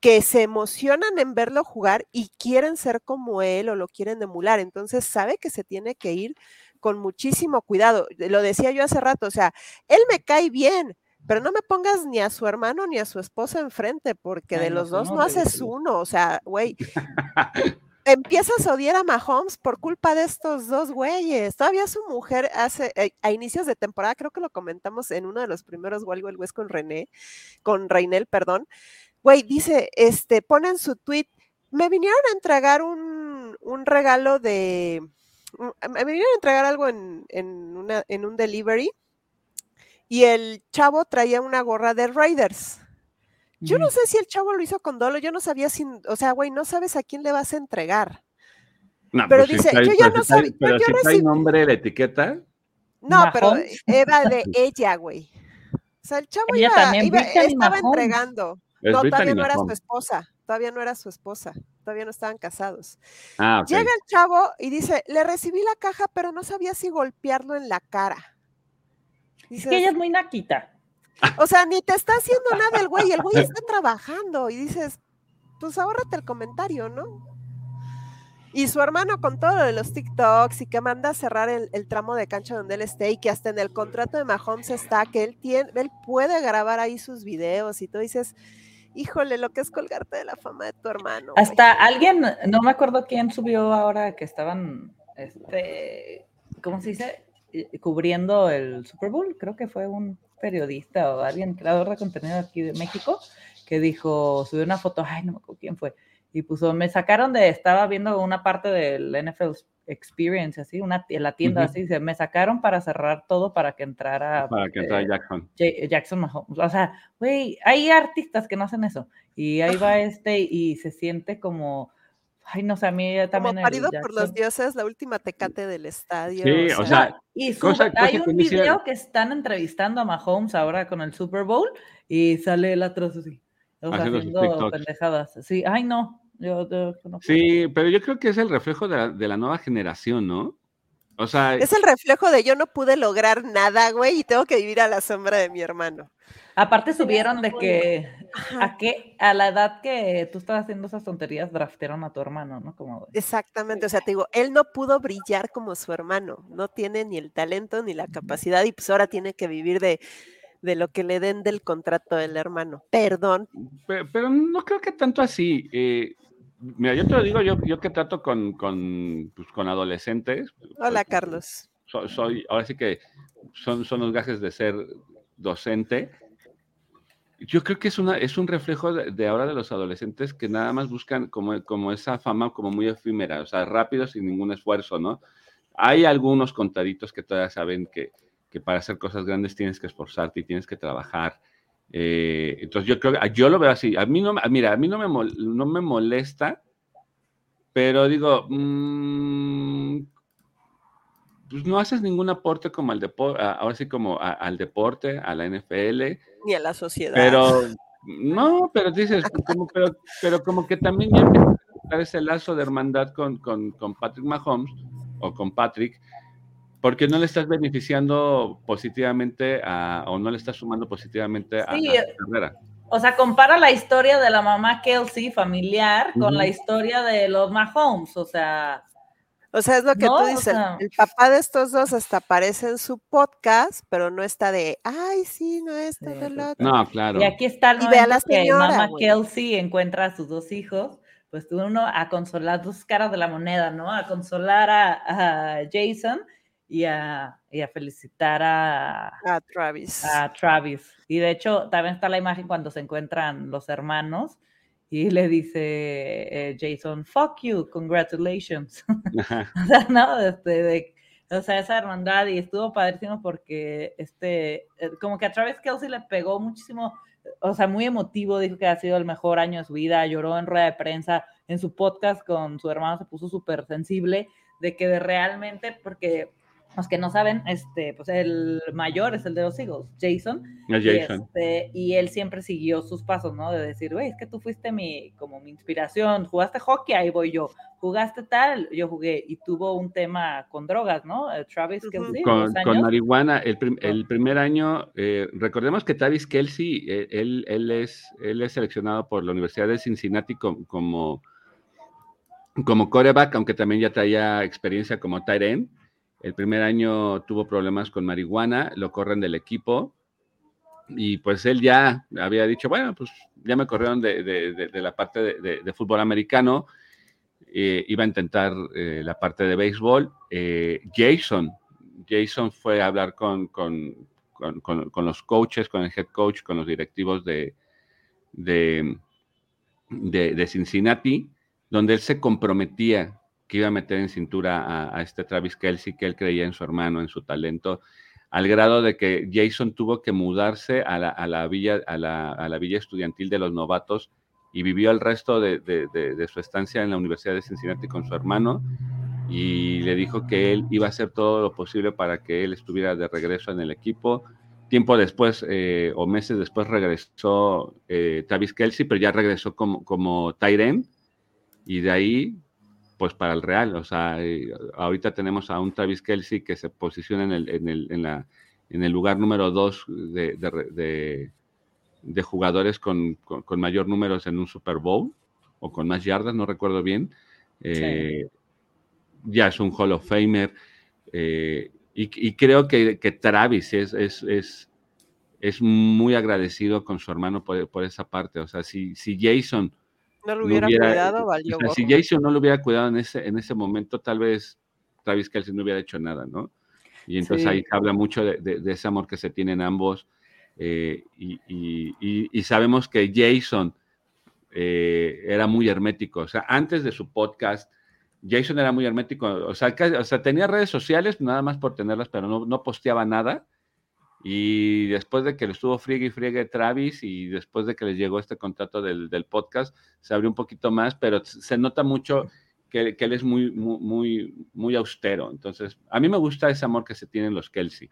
que se emocionan en verlo jugar y quieren ser como él o lo quieren emular. Entonces sabe que se tiene que ir con muchísimo cuidado. Lo decía yo hace rato, o sea, él me cae bien, pero no me pongas ni a su hermano ni a su esposa enfrente, porque Ay, de no, los dos no unos haces uno. O sea, güey, empiezas a odiar a Mahomes por culpa de estos dos güeyes. Todavía su mujer hace, eh, a inicios de temporada, creo que lo comentamos en uno de los primeros Wild Wild West con René, con Reinel, perdón. Güey, dice, este, ponen su tweet, me vinieron a entregar un, un regalo de, me vinieron a entregar algo en, en, una, en un delivery y el chavo traía una gorra de Raiders. Yo no sé si el chavo lo hizo con dolo, yo no sabía si, o sea, güey, no sabes a quién le vas a entregar. No, Pero pues si dice, trae- yo ya no si sabía- Pero yo si trae nombre, la etiqueta. No, pero. Eva de ella, güey. O sea, el chavo Ella iba, también, iba- estaba Mahomes. entregando. Es no, Brittany todavía no era su esposa. Todavía no era su esposa. Todavía no estaban casados. Ah. Llega el chavo y dice, le recibí la caja, pero no sabía si golpearlo en la cara. Es que ella es muy naquita. O sea, ni te está haciendo nada el güey, el güey está trabajando y dices, pues ahórrate el comentario, ¿no? Y su hermano con todo lo de los TikToks y que manda a cerrar el, tramo de cancha donde él esté y que hasta en el contrato de Mahomes está, que él tiene, él puede grabar ahí sus videos y tú dices, híjole, lo que es colgarte de la fama de tu hermano. güey". Hasta alguien, no me acuerdo quién subió ahora que estaban, este, ¿cómo se dice? Eh, Cubriendo el Super Bowl. Creo que fue un periodista o alguien, creador de contenido aquí de México, que dijo, subió una foto, ay, no me acuerdo quién fue, y puso, me sacaron de, estaba viendo una parte del NFL Experience, así, una, en la tienda, Ujú. así, dice, me sacaron para cerrar todo para que entrara Para que eh, entrara Jackson. Ja- Jackson Mahomes. O sea, güey, hay artistas que no hacen eso. Y ahí va este y se siente como, ay, no sé, a mí Como también el parido por los dioses, la última tecate del estadio. Sí, o sea, y cosa- sube- cosa hay que un hicieron- video que están entrevistando a Mahomes ahora con el Super Bowl y sale él atrás así, o sea, Haciendo pendejadas. Sí, ay, no. Yo, yo no. Sí, pero yo creo que es el reflejo de la, de la nueva generación, ¿no? O sea, Es el reflejo de yo no pude lograr nada, güey, y tengo que vivir a la sombra de mi hermano. Aparte subieron de que a qué a la edad que tú estabas haciendo esas tonterías draftearon a tu hermano, ¿no? Como Exactamente, o sea, te digo, él no pudo brillar como su hermano, no tiene ni el talento ni la capacidad y pues ahora tiene que vivir de, de lo que le den del contrato del hermano. Perdón, pe- pero, no creo que tanto así. eh, mira, yo te lo digo, yo, yo que trato con, con, pues, con adolescentes. hola pues, Carlos. Soy, soy- ahora sí que son, son los gajes de ser docente. Yo creo que es, una, es un reflejo de, de ahora de los adolescentes que nada más buscan como, como esa fama como muy efímera, o sea, rápido sin ningún esfuerzo, ¿no? Hay algunos contaditos que todavía saben que, que para hacer cosas grandes tienes que esforzarte y tienes que trabajar. Eh, entonces yo creo que yo lo veo así. A mí no, mira, a mí no me, mol- no me molesta, pero digo, mm, pues no haces ningún aporte como al deporte, ahora sí como a- al deporte, a la NFL, Ni a la sociedad. pero no, pero dices, como, pero, pero como que también ya empieza a ese lazo de hermandad con, con, con Patrick Mahomes o con Patrick, porque no le estás beneficiando positivamente a, o no le estás sumando positivamente a, Sí, a su carrera. O sea, compara la historia de la mamá Kelsey familiar con la historia de los Mahomes. O sea, O sea, es lo que No, tú o dices. sea- El papá de estos dos hasta aparece en su podcast, pero no está de, ay, sí, no esto, Sí, lo otro. No, claro. y aquí está el Y ve a la que señora, mamá güey. Kelsey encuentra a sus dos hijos, pues uno a consolar dos caras de la moneda, ¿no? A consolar a, a Jason y a, y a felicitar a, A Travis. a Travis. Y de hecho, también está la imagen cuando se encuentran los hermanos y le dice eh, Jason, fuck you, congratulations. O sea, ¿no? Este, de- o sea, esa hermandad y estuvo padrísimo porque este, eh, como que a Travis Kelsey le pegó muchísimo, o sea, muy emotivo, dijo que ha sido el mejor año de su vida, lloró en rueda de prensa, en su podcast con su hermano se puso súper sensible de que realmente, porque los que no saben, este, pues el mayor es el de los Eagles, Jason, y, este, y él siempre siguió sus pasos, ¿no? De decir, güey, es que tú fuiste mi, como mi inspiración, jugaste hockey, ahí voy yo, jugaste tal, yo jugué, y tuvo un tema con drogas, ¿no? Eh, Travis. Kelsey, con, marihuana. El, prim- el primer año, eh, recordemos que Travis Kelsey, eh, él, él, es, él es seleccionado por la Universidad de Cincinnati com- como, como coreback, aunque también ya traía experiencia como tight end. El primer año tuvo problemas con marihuana, lo corren del equipo y pues él ya había dicho, bueno, pues ya me corrieron de, la parte de, fútbol americano, eh, iba a intentar eh, la parte de béisbol. Eh, Jason, Jason fue a hablar con, con- con- los coaches, con el head coach, con los directivos de, de Cincinnati, donde él se comprometía que iba a meter en cintura a, este Travis Kelsey, que él creía en su hermano, en su talento, al grado de que Jason tuvo que mudarse a la, villa, a la, villa estudiantil de los novatos y vivió el resto de, su estancia en la Universidad de Cincinnati con su hermano y le dijo que él iba a hacer todo lo posible para que él estuviera de regreso en el equipo. Tiempo después eh, o meses después regresó eh, Travis Kelsey, pero ya regresó como, como y de ahí pues para el Real. O sea, ahorita tenemos a un Travis Kelsey que se posiciona en el, en el, en la, en el lugar número dos de, de, de, jugadores con, con, mayor números en un Super Bowl o con más yardas, no recuerdo bien. Eh, ya es un Hall of Famer. Eh, y, y, creo que, que Travis es, es, es, es, muy agradecido con su hermano por, por esa parte. O sea, si, si Jason no lo hubiera, cuidado, valió. si Jason no lo hubiera cuidado en ese, en ese momento, tal vez Travis Kelsey no hubiera hecho nada, ¿no? Y entonces ahí habla mucho de, ese amor que se tienen ambos. Eh, y, sabemos que Jason eh, era muy hermético. O sea, antes de su podcast, Jason era muy hermético. O sea, o sea tenía redes sociales, nada más por tenerlas, pero no, no posteaba nada. Y después de que le estuvo friegue y friegue Travis y después de que les llegó este contrato del, podcast, se abrió un poquito más, pero se nota mucho que, él es muy, muy, muy austero. Entonces, a mí me gusta ese amor que se tienen los Kelsey.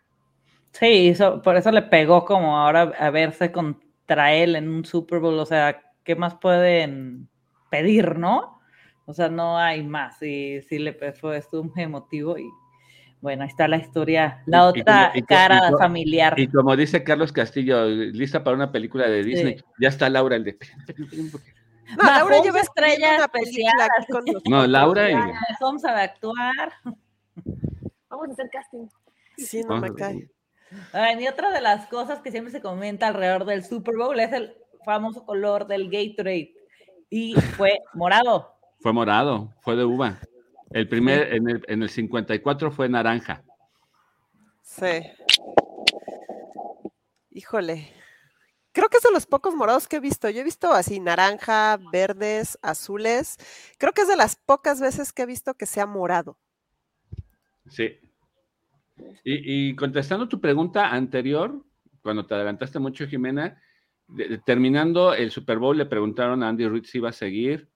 Sí, por eso le pegó como ahora a verse contra él en un Super Bowl. O sea, ¿qué más pueden pedir, no? O sea, no hay más. Y sí le fue, estuvo muy emotivo y bueno, ahí está la historia, la otra cara familiar. Y como dice Carlos Castillo, lista para una película de Disney, ya está Laura el de... No, Laura lleva estrellas una película con No, Laura y... Vamos a actuar. Vamos a hacer casting. Sí, no me cae. y otra de las cosas que siempre se comenta alrededor del Super Bowl es el famoso color del Gatorade. Y fue morado. Fue morado, fue de uva. El primer, en, el, en el 54 fue naranja. Sí. Híjole. Creo que es de los pocos morados que he visto. Yo he visto así naranja, verdes, azules. Creo que es de las pocas veces que he visto que sea morado. Sí. Y, contestando tu pregunta anterior, cuando te adelantaste mucho, Jimena, terminando el Super Bowl, le preguntaron a Andy Reid si iba a seguir.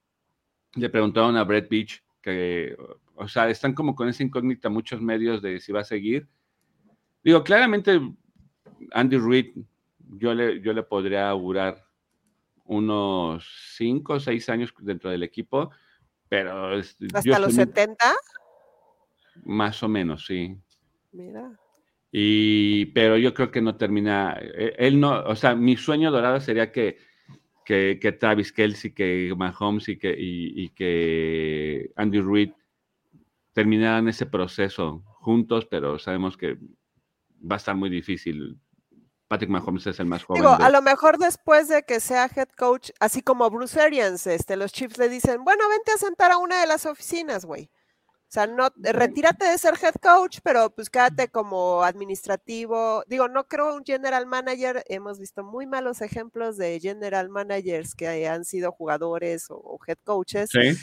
Le preguntaron a Brett Beach que, o sea, están como con esa incógnita muchos medios de si va a seguir. Digo, claramente Andy Reid, yo le, yo le podría augurar unos 5 o 6 años dentro del equipo, pero... ¿Hasta los 70? Más o menos, sí. Mira. Y, pero yo creo que no termina, e, él no, o sea, mi sueño dorado sería que que, Travis Kelsey, que Mahomes y que, y, que Andy Reid terminaran ese proceso juntos, pero sabemos que va a estar muy difícil. Patrick Mahomes es el más joven. Digo, a lo mejor después de que sea head coach, así como Bruce Arians, este, los Chiefs le dicen, bueno, vente a sentar a una de las oficinas, güey. O sea, no, retírate de ser head coach, pero pues quédate como administrativo. Digo, no creo un general manager. Hemos visto muy malos ejemplos de general managers que han sido jugadores o, head coaches. Sí.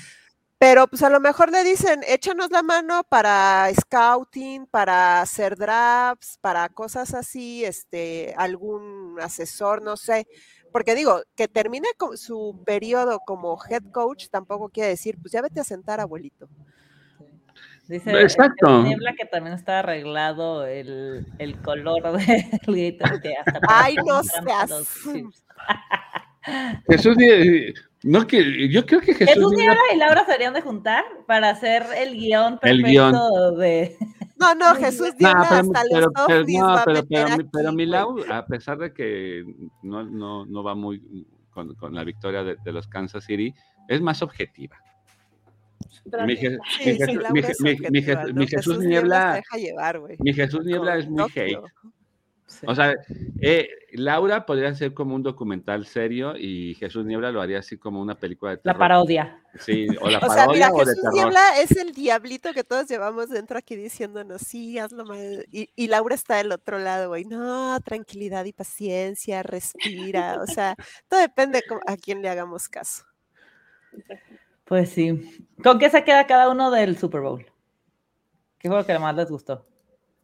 Pero pues a lo mejor le dicen, échanos la mano para scouting, para hacer drafts, para cosas así, este, algún asesor, no sé. Porque digo, que termine con su periodo como head coach tampoco quiere decir, pues ya vete a sentar, abuelito. Dice Exacto. Niebla que también está arreglado el, el color del glitter que hasta Ay, no seas. Jesús, no que yo creo que Jesús, Jesús Niebla y Laura se deberían de juntar para hacer el guion perfecto de. No, no, Jesús Niebla hasta pero, los pero, no, pero, pero, pero, mi Laura, a pesar de que no, no, no va muy con, con la victoria de, de los Kansas City, es más objetiva. Mi, Jesús Niebla. Mi Jesús Niebla es muy hate. O sea, eh, Laura podría ser como un documental serio y Jesús Niebla lo haría así como una película de terror. La parodia. Sí, o la parodia. O sea, mira, Jesús Niebla es el diablito que todos llevamos dentro aquí diciéndonos, sí, hazlo mal. Y, y Laura está del otro lado, güey, no, tranquilidad y paciencia, respira. O sea, todo depende a quién le hagamos caso. Pues sí. ¿Con qué se queda cada uno del Super Bowl? ¿Qué fue lo que más les gustó?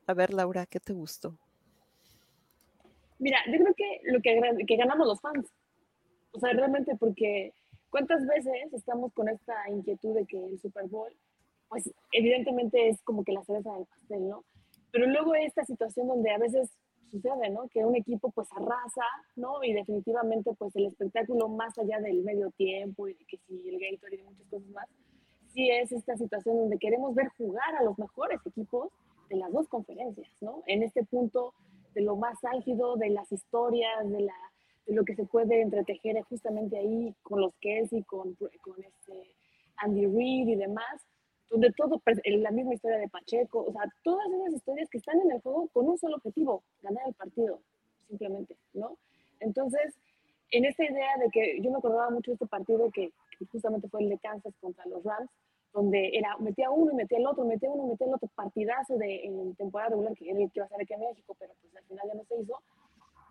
A ver, Laura, ¿qué te gustó? Mira, yo creo que lo que, que ganamos los fans. O sea, realmente porque ¿cuántas veces estamos con esta inquietud de que el Super Bowl, pues evidentemente es como que la cereza del pastel, ¿no? Pero luego esta situación donde a veces sucede, ¿no? Que un equipo pues arrasa, ¿no? Y definitivamente pues el espectáculo más allá del medio tiempo y de que si el Gator y muchas cosas más, sí es esta situación donde queremos ver jugar a los mejores equipos de las dos conferencias, ¿no? En este punto de lo más álgido, de las historias, de, la, de lo que se puede entretejer justamente ahí con los Kelsey, con, con este Andy Reid y demás, donde todo, la misma historia de Pacheco, o sea, todas esas historias que están en el juego con un solo objetivo, ganar el partido, simplemente, ¿no? Entonces, en esta idea de que yo me acordaba mucho de este partido que, justamente fue el de Kansas contra los Rams, donde era, metía uno y metía el otro, metía uno y metía el otro, partidazo de en temporada regular, que era el que iba a ser aquí en México, pero pues al final ya no se hizo,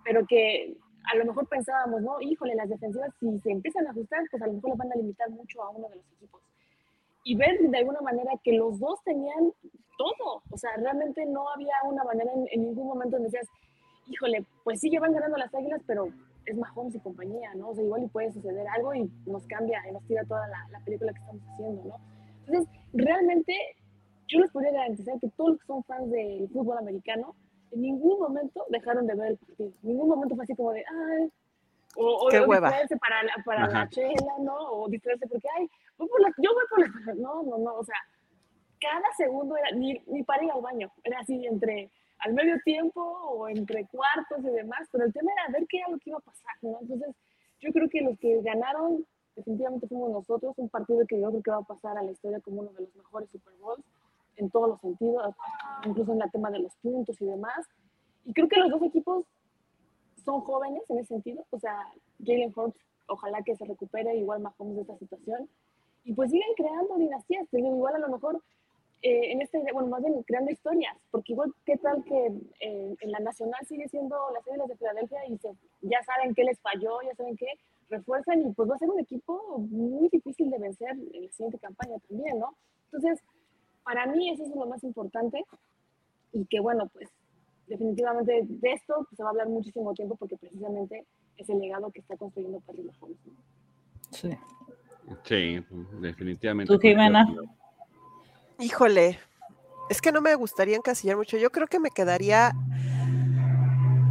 pero que a lo mejor pensábamos, no, híjole, las defensivas si se empiezan a ajustar, pues a lo mejor le van a limitar mucho a uno de los equipos y ver de alguna manera que los dos tenían todo. O sea, realmente no había una manera en, ningún momento donde decías, híjole, pues sí, llevan ganando las águilas, pero es Mahomes y compañía, ¿no? O sea, igual y puede suceder algo y nos cambia y nos tira toda la, la película que estamos haciendo, ¿no? Entonces, realmente yo les podría garantizar que todos los que son fans del fútbol americano en ningún momento dejaron de ver el partido. En ningún momento fue así como de, ay, o, o, distraerse para, la, para la chela, ¿no? O distraerse porque, ay, voy yo voy por la... No, no, no, o sea, cada segundo era, ni, ni para ir baño, era así entre al medio tiempo o entre cuartos y demás, pero el tema era ver qué era lo que iba a pasar, ¿no? Entonces, yo creo que los que ganaron definitivamente fuimos nosotros, un partido que yo creo que va a pasar a la historia como uno de los mejores Super Bowls en todos los sentidos, incluso en el tema de los puntos y demás. Y creo que los dos equipos son jóvenes en ese sentido, o sea, Jalen Hurts, ojalá que se recupere igual Mahomes de esta situación, y pues siguen creando dinastías, igual a lo mejor eh, en este, bueno, más bien creando historias, porque igual, ¿qué tal que en la Nacional sigue siendo las Águilas de Filadelfia y se, ya saben qué les falló, ya saben qué, refuerzan y pues va a ser un equipo muy difícil de vencer en la siguiente campaña también, ¿no? Entonces, para mí eso es lo más importante y que bueno, pues definitivamente de esto se va a hablar muchísimo tiempo porque precisamente es el legado que está construyendo Patrick Mahomes. Sí. Sí, definitivamente. ¿Tú, Jimena? Híjole, es que no me gustaría encasillar mucho. Yo creo que me quedaría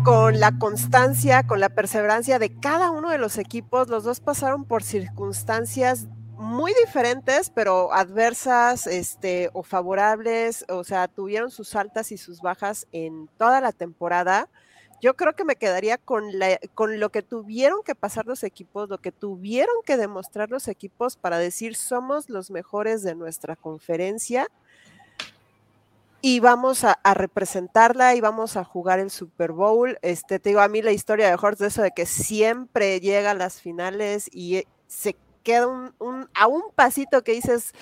con la constancia, con la perseverancia de cada uno de los equipos. Los dos pasaron por circunstancias muy diferentes, pero adversas, este, o favorables, o sea, tuvieron sus altas y sus bajas en toda la temporada. Yo creo que me quedaría con, lo que tuvieron que pasar los equipos, lo que tuvieron que demostrar los equipos para decir somos los mejores de nuestra conferencia y vamos a, representarla y vamos a jugar el Super Bowl. Este, te digo, a mí la historia de Horst de eso de que siempre llega a las finales y eh, se queda a un pasito que dices,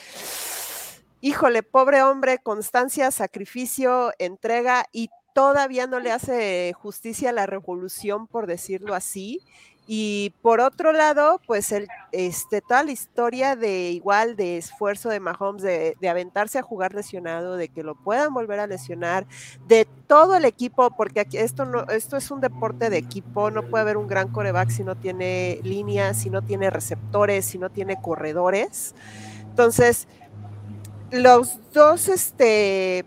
híjole, pobre hombre, constancia, sacrificio, entrega y todavía no le hace justicia a la revolución, por decirlo así. Y por otro lado, pues el, este, toda la historia de igual de esfuerzo de Mahomes de, de, aventarse a jugar lesionado, de que lo puedan volver a lesionar, de todo el equipo, porque aquí esto no, esto es un deporte de equipo, no puede haber un gran coreback si no tiene líneas, si no tiene receptores, si no tiene corredores. Entonces, los dos este,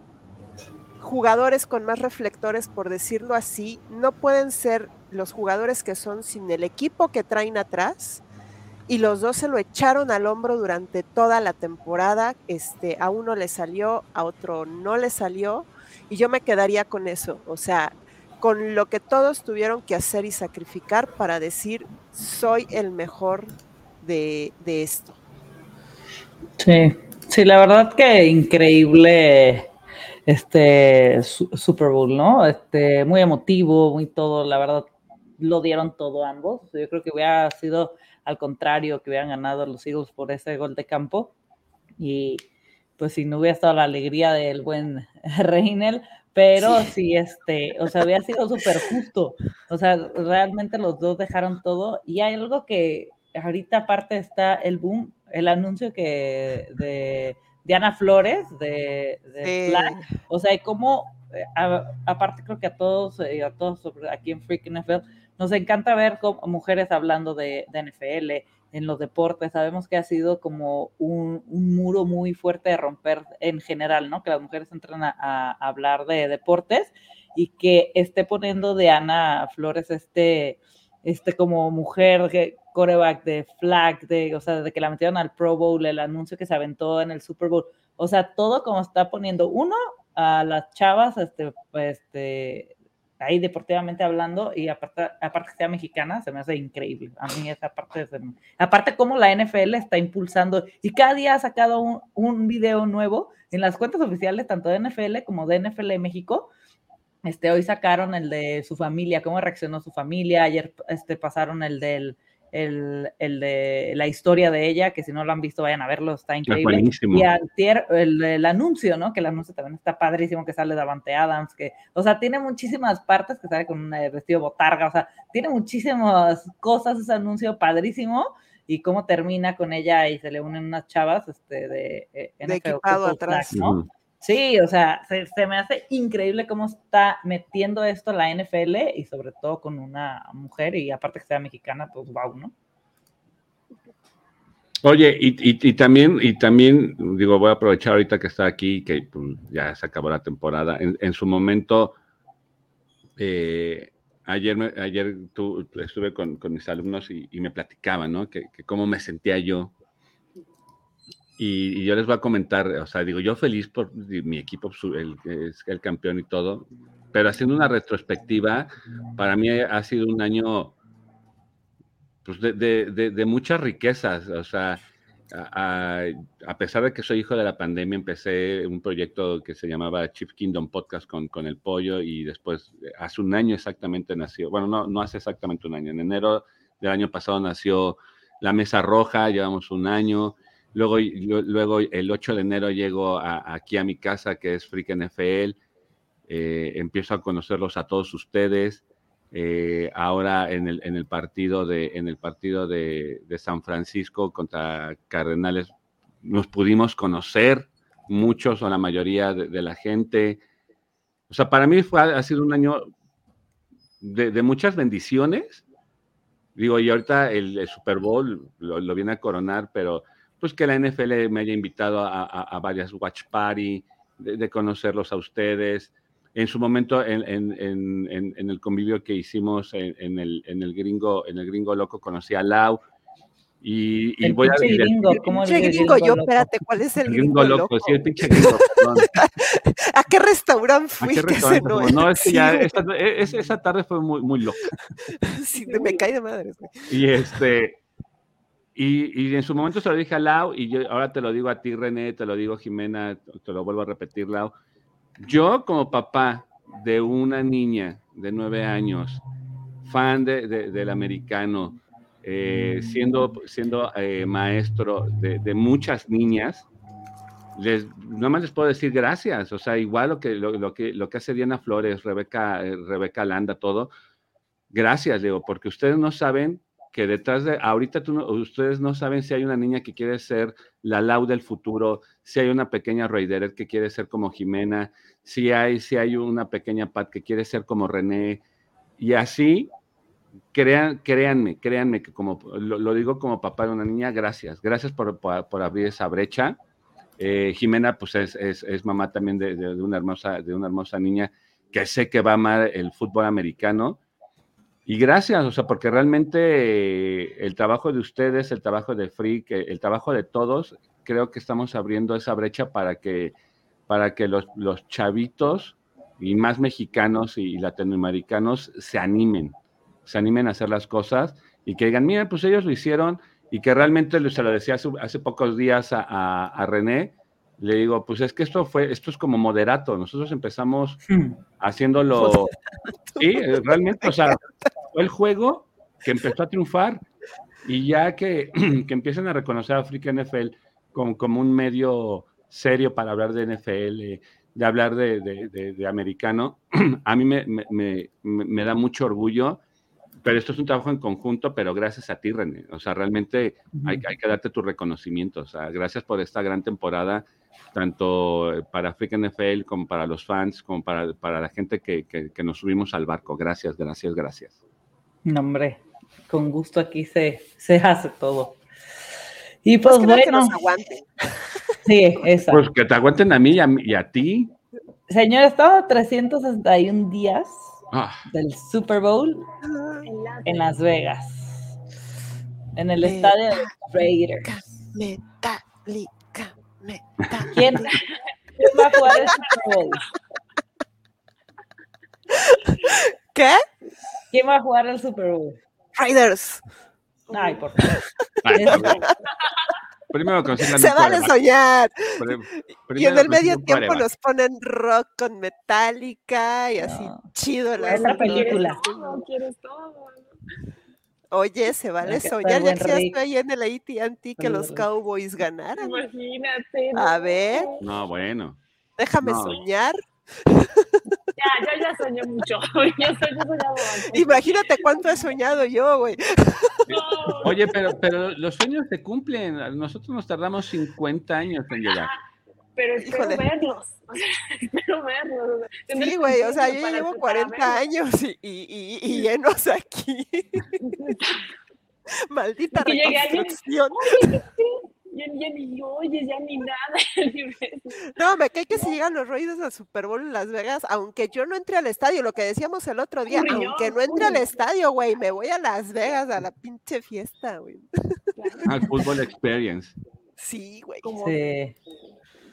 jugadores con más reflectores, por decirlo así, no pueden ser los jugadores que son sin el equipo que traen atrás y los dos se lo echaron al hombro durante toda la temporada. Este, a uno le salió, a otro no le salió y yo me quedaría con eso, o sea, con lo que todos tuvieron que hacer y sacrificar para decir soy el mejor de, de esto. Sí, sí, la verdad que increíble este Super Bowl, ¿no? Este, muy emotivo, muy todo, la verdad, lo dieron todo ambos. Yo creo que hubiera sido al contrario, que hubieran ganado los Eagles por ese gol de campo. Y pues si no hubiera estado la alegría del buen Reinel, pero sí. este, o sea, hubiera sido súper justo. O sea, realmente los dos dejaron todo. Y hay algo que ahorita aparte está el boom, el anuncio que de Diana Flores de, de o sea, como eh, aparte creo que a todos, eh, a todos aquí en Freak NFL, nos encanta ver como mujeres hablando de, de, NFL en los deportes. Sabemos que ha sido como un, un, muro muy fuerte de romper en general, ¿no? Que las mujeres entran a, a hablar de deportes y que esté poniendo de Ana Flores este, este como mujer que coreback de flag, de, o sea, de que la metieron al Pro Bowl, el anuncio que se aventó en el Super Bowl, o sea, todo como está poniendo uno a las chavas, este, este, ahí deportivamente hablando, y aparte, aparte que sea mexicana, se me hace increíble. A mí esa parte, aparte como la NFL está impulsando, y cada día ha sacado un, un video nuevo en las cuentas oficiales, tanto de NFL como de NFL México, este, hoy sacaron el de su familia, cómo reaccionó su familia. Ayer este, pasaron el del el, el, de la historia de ella, que si no lo han visto, vayan a verlo, está increíble. y antier, el, el, anuncio, ¿no? Que el anuncio también está padrísimo, que sale Davante Adams, que, o sea, tiene muchísimas partes, que sale con un eh, vestido botarga, o sea, tiene muchísimas cosas ese anuncio padrísimo, y cómo termina con ella y se le unen unas chavas este, de, eh, de equipado atrás, ¿no? Sí, o sea, se, me hace increíble cómo está metiendo esto la NFL y sobre todo con una mujer y aparte que sea mexicana, pues wow, ¿no? Oye, y, también, y también, digo, voy a aprovechar ahorita que está aquí, que pues, ya se acabó la temporada. En, su momento, eh, ayer, ayer estuve con, mis alumnos y, me platicaban, ¿no? Que, que, cómo me sentía yo y, yo les voy a comentar, o sea, digo, yo feliz por mi equipo, el, es el campeón y todo, pero haciendo una retrospectiva, para mí ha sido un año pues, de, de, de, muchas riquezas, o sea, a, a, pesar de que soy hijo de la pandemia, empecé un proyecto que se llamaba Chief Kingdom Podcast con, con el pollo y después, hace un año exactamente nació, bueno, no, no hace exactamente un año, en enero del año pasado nació La Mesa Roja, llevamos un año, Luego, luego el 8 de enero llego aquí a mi casa, que es Freak NFL. Eh, empiezo a conocerlos a todos ustedes. Eh, ahora en el, partido, de, en el partido de, San Francisco contra Cardenales nos pudimos conocer, muchos o la mayoría de, la gente. O sea, para mí fue, ha sido un año de, muchas bendiciones. Digo, y ahorita el, Super Bowl lo, lo, viene a coronar, pero pues que la NFL me haya invitado a, varias watch party, de, conocerlos a ustedes. En su momento, en, el convivio que hicimos en, el, gringo, en el gringo loco, conocí a Lau. Y, voy a decir. Gringo, ¿cómo el gringo, yo, espérate, ¿cuál es el, gringo, loco? Sí, el pinche gringo. ¿A qué restaurante fuiste? Qué no, es que ya e, esa, tarde fue muy, muy loca. Sí, me cae de madre. Y este, y, en su momento se lo dije a Lau, y yo ahora te lo digo a ti, René, te lo digo Jimena, te lo vuelvo a repetir, Lau. Yo, como papá de una niña de nueve años, fan de, del americano, eh, siendo, siendo eh, maestro de, muchas niñas, les, nada más les puedo decir gracias. O sea, igual lo que, lo, que, lo que hace Diana Flores, Rebeca, eh, Rebeca Landa, todo. Gracias, digo, porque ustedes no saben que detrás de, ahorita tú ustedes no saben si hay una niña que quiere ser la Lau del futuro, si hay una pequeña Roideret que quiere ser como Jimena, si hay, si hay una pequeña Pat que quiere ser como René, y así, crean, créanme, créanme que como, lo, digo como papá de una niña, gracias, gracias por, por, abrir esa brecha. Eh, Jimena, pues es, es, mamá también de, una hermosa, de una hermosa niña que sé que va a amar el fútbol americano y gracias, o sea, porque realmente el trabajo de ustedes, el trabajo de Freak, el trabajo de todos, creo que estamos abriendo esa brecha para que, para que los, los chavitos y más mexicanos y latinoamericanos se animen, se animen a hacer las cosas y que digan, miren, pues ellos lo hicieron y que realmente se lo decía hace, pocos días a, a René, le digo, pues es que esto fue, esto es como moderato. Nosotros empezamos hmm. haciéndolo. Sí, realmente, o sea, fue el juego que empezó a triunfar. Y ya que, que empiecen a reconocer a Africa NFL como, como, un medio serio para hablar de NFL, de hablar de, de, de, americano, a mí me, me, me, me, da mucho orgullo pero esto es un trabajo en conjunto, pero gracias a ti, René. O sea, realmente hay, hay que darte tu reconocimiento. O sea, gracias por esta gran temporada, tanto para Freak NFL como para los fans, como para, para la gente que, que, que nos subimos al barco. Gracias, gracias, gracias. No, hombre, con gusto aquí se, se hace todo. Y pues, que que bueno, nos aguanten. sí, exacto. Pues que te aguanten a mí y a, mí- y a ti. Señor, estamos a 361 días Ah, del Super Bowl En la- en Las Vegas, en el Eh, estadio de los Raiders. Metallica. ¿Quién, quién va a jugar el Super Bowl? ¿Qué? ¿Quién va a jugar el Super Bowl? Raiders. Ay, por favor. ay, Es- primero consigan Se vale quarterback. soñar. Y primero en el medio tiempo nos ponen rock con Metallica y así No. chido Otra asunto. película. Quieres todo, quieres todo. Oye, se vale soñar. Ya que Rick. estoy en el AT&T que los. Cowboys ganaran. Imagínate. A ver. No, bueno. Déjame No. soñar. Ya, yo ya soñé mucho. Yo soñaba antes. Imagínate cuánto he soñado yo, güey. Oye, pero, pero los sueños se cumplen. Nosotros nos tardamos 50 años en llegar. Pero espero Híjole. verlos. O sea, espero verlos. o sea, tener Sí, güey, o sea, yo llevo para 40 verlos. años y, y, y, y llenos aquí. Maldita alguien- reconstrucción. Ya, ya ni oyes, ya ni nada. No, me cae que si llegan los Raiders al Super Bowl en Las Vegas, aunque yo no entre al estadio, lo que decíamos el otro día, aunque no entre al estadio, güey, me voy a Las Vegas a la pinche fiesta, güey. Al fútbol experience. Sí, güey. Como- Sí.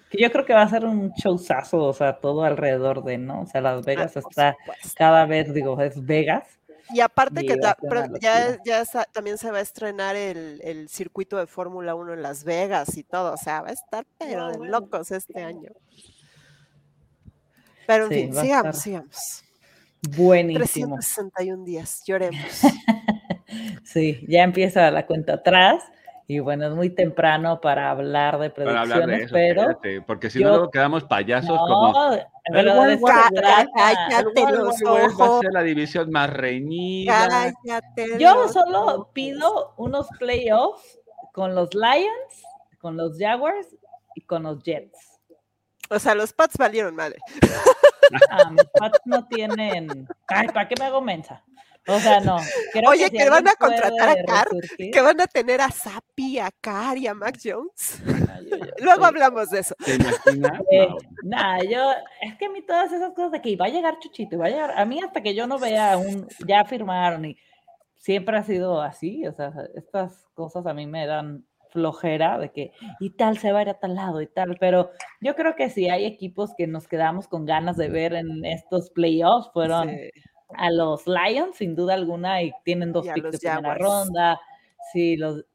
Que yo creo que va a ser un showzazo, o sea, todo alrededor de, ¿no? O sea, Las Vegas Ah, está supuesto. cada vez, digo, es Vegas. Y aparte que ta- ya, ya sa- también se va a estrenar el, el circuito de Fórmula 1 en Las Vegas y todo, o sea, va a estar pero de locos este año. Pero en Sí, fin, sigamos, estar sigamos. Buenísimo. 361 días, lloremos. Sí, ya empieza la cuenta atrás. Y bueno, es muy temprano para hablar de Para predicciones, hablar de eso, pero espérate, porque si yo- no luego quedamos payasos como no, pero se West. trata. Cállate los va a ojos. ser la división más reñida. Cállate. Yo solo ojos. pido unos playoffs con los Lions, con los Jaguars y con los Jets. O sea, los Pats valieron madre. Ah, mis Pats no tienen. Ay, ¿para qué me hago mensa? O sea, no. creo Oye, si que van a contratar a resurgir- Que van a tener a Sapi, a Carr y a Mac Jones. Ay, yo- yo Luego hablamos de eso. ¿Te imaginas? Eh, No, Nada, yo, es que a mí todas esas cosas de que va a llegar Chuchito, y va a llegar, a mí hasta que yo no vea un, ya firmaron y siempre ha sido así, o sea, estas cosas a mí me dan flojera de que y tal se va a ir a tal lado y tal, pero yo creo que sí hay equipos que nos quedamos con ganas de ver en estos playoffs, fueron Sí. A los Lions sin duda alguna y tienen dos Y picks de primera Jaguars. ronda, sí, los,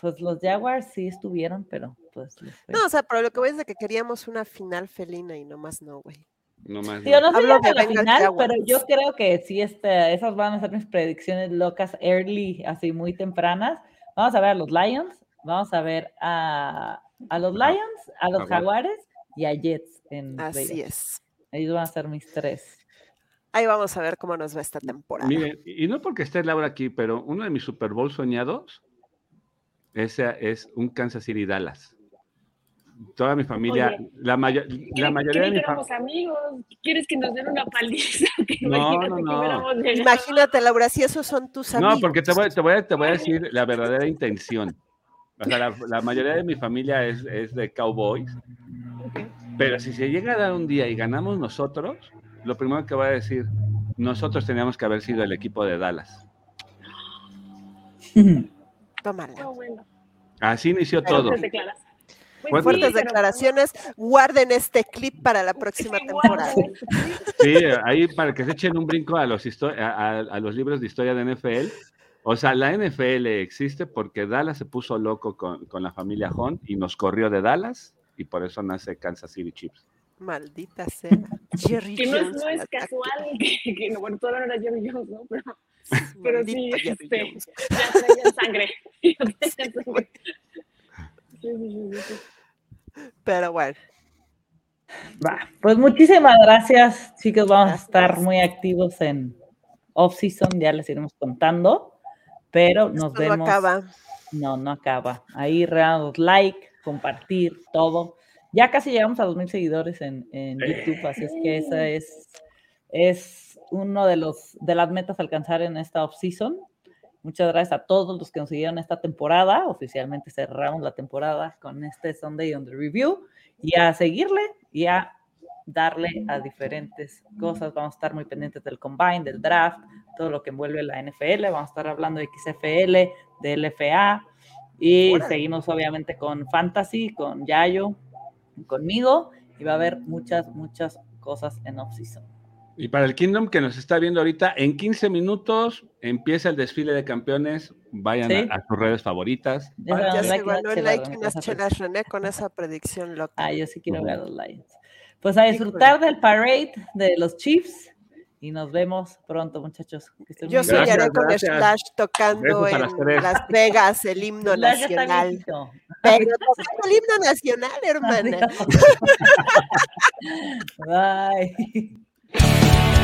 pues los Jaguars sí estuvieron, pero pues. No, o sea, pero lo que voy es de que queríamos una final felina y nomás no, güey. no más. Digo, no sé Hablo de la final, Jaguars. pero yo creo que sí, este, esas van a ser mis predicciones locas, early, así muy tempranas. Vamos a ver a los Lions, vamos a ver a, a los Lions, a los Jaguar. Jaguares y a Jets en Así Vegas. es. Ellos van a ser mis tres. Ahí vamos a ver cómo nos va esta temporada. Miren, y no porque esté Laura aquí, pero uno de mis Super Bowl soñados ese es un Kansas City Dallas. Toda mi familia, Oye, la, mayo- la mayoría de mi familia. amigos. ¿Quieres que nos den una paliza? No, imagínate no, que no. Imagínate, Laura, si esos son tus amigos. No, porque te voy, te, voy a, te voy a decir la verdadera intención. O sea, la, la mayoría de mi familia es, es de Cowboys. Pero si se llega a dar un día y ganamos nosotros, lo primero que voy a decir, nosotros teníamos que haber sido el equipo de Dallas. Tómala. Así inició Pero todo. Pues Fuertes pero- declaraciones. Guarden este clip para la próxima temporada. Sí, ahí para que se echen un brinco a los, a- a los libros de historia de NFL. O sea, la NFL existe porque Dallas se puso loco con, con la familia Hunt y nos corrió de Dallas y por eso nace Kansas City Chiefs. Maldita sea. Jerry Que no es, no es casual que, que no, bueno, todavía no era Jerry Jones, ¿no? Pero, pero sí, este, Jones. ya traían sangre. Pero bueno, Va, pues muchísimas gracias, chicos. Vamos a estar muy activos en, off-season, ya les iremos contando, pero nos Esto vemos. No acaba. No, no acaba. Ahí regalos like, compartir, todo. Ya casi llegamos a 2.000 seguidores en, en YouTube, así es que esa es, es uno de, los, de las metas a alcanzar en esta off-season. Muchas gracias a todos los que nos siguieron esta temporada. Oficialmente cerramos la temporada con este Sunday on the Review y a seguirle y a darle a diferentes cosas. Vamos a estar muy pendientes del combine, del draft, todo lo que envuelve la NFL. Vamos a estar hablando de XFL, de LFA y seguimos obviamente con Fantasy, con Yayo, conmigo y va a haber muchas, muchas cosas en off-season. Y para el Kingdom que nos está viendo ahorita, en 15 minutos empieza el desfile de campeones. Vayan Sí. a, a sus redes favoritas. Ya se ganó el like René, unas con esa chelas René con esa predicción loca. Ah, yo sí quiero Ujú. ver a los Lions. Pues a disfrutar del parade de los Chiefs y nos vemos pronto, muchachos. Que estén Yo soñaré con. Slash tocando en las Vegas el himno Slash nacional. viejito. Pero tocando el himno nacional, hermana. Adiós. Bye.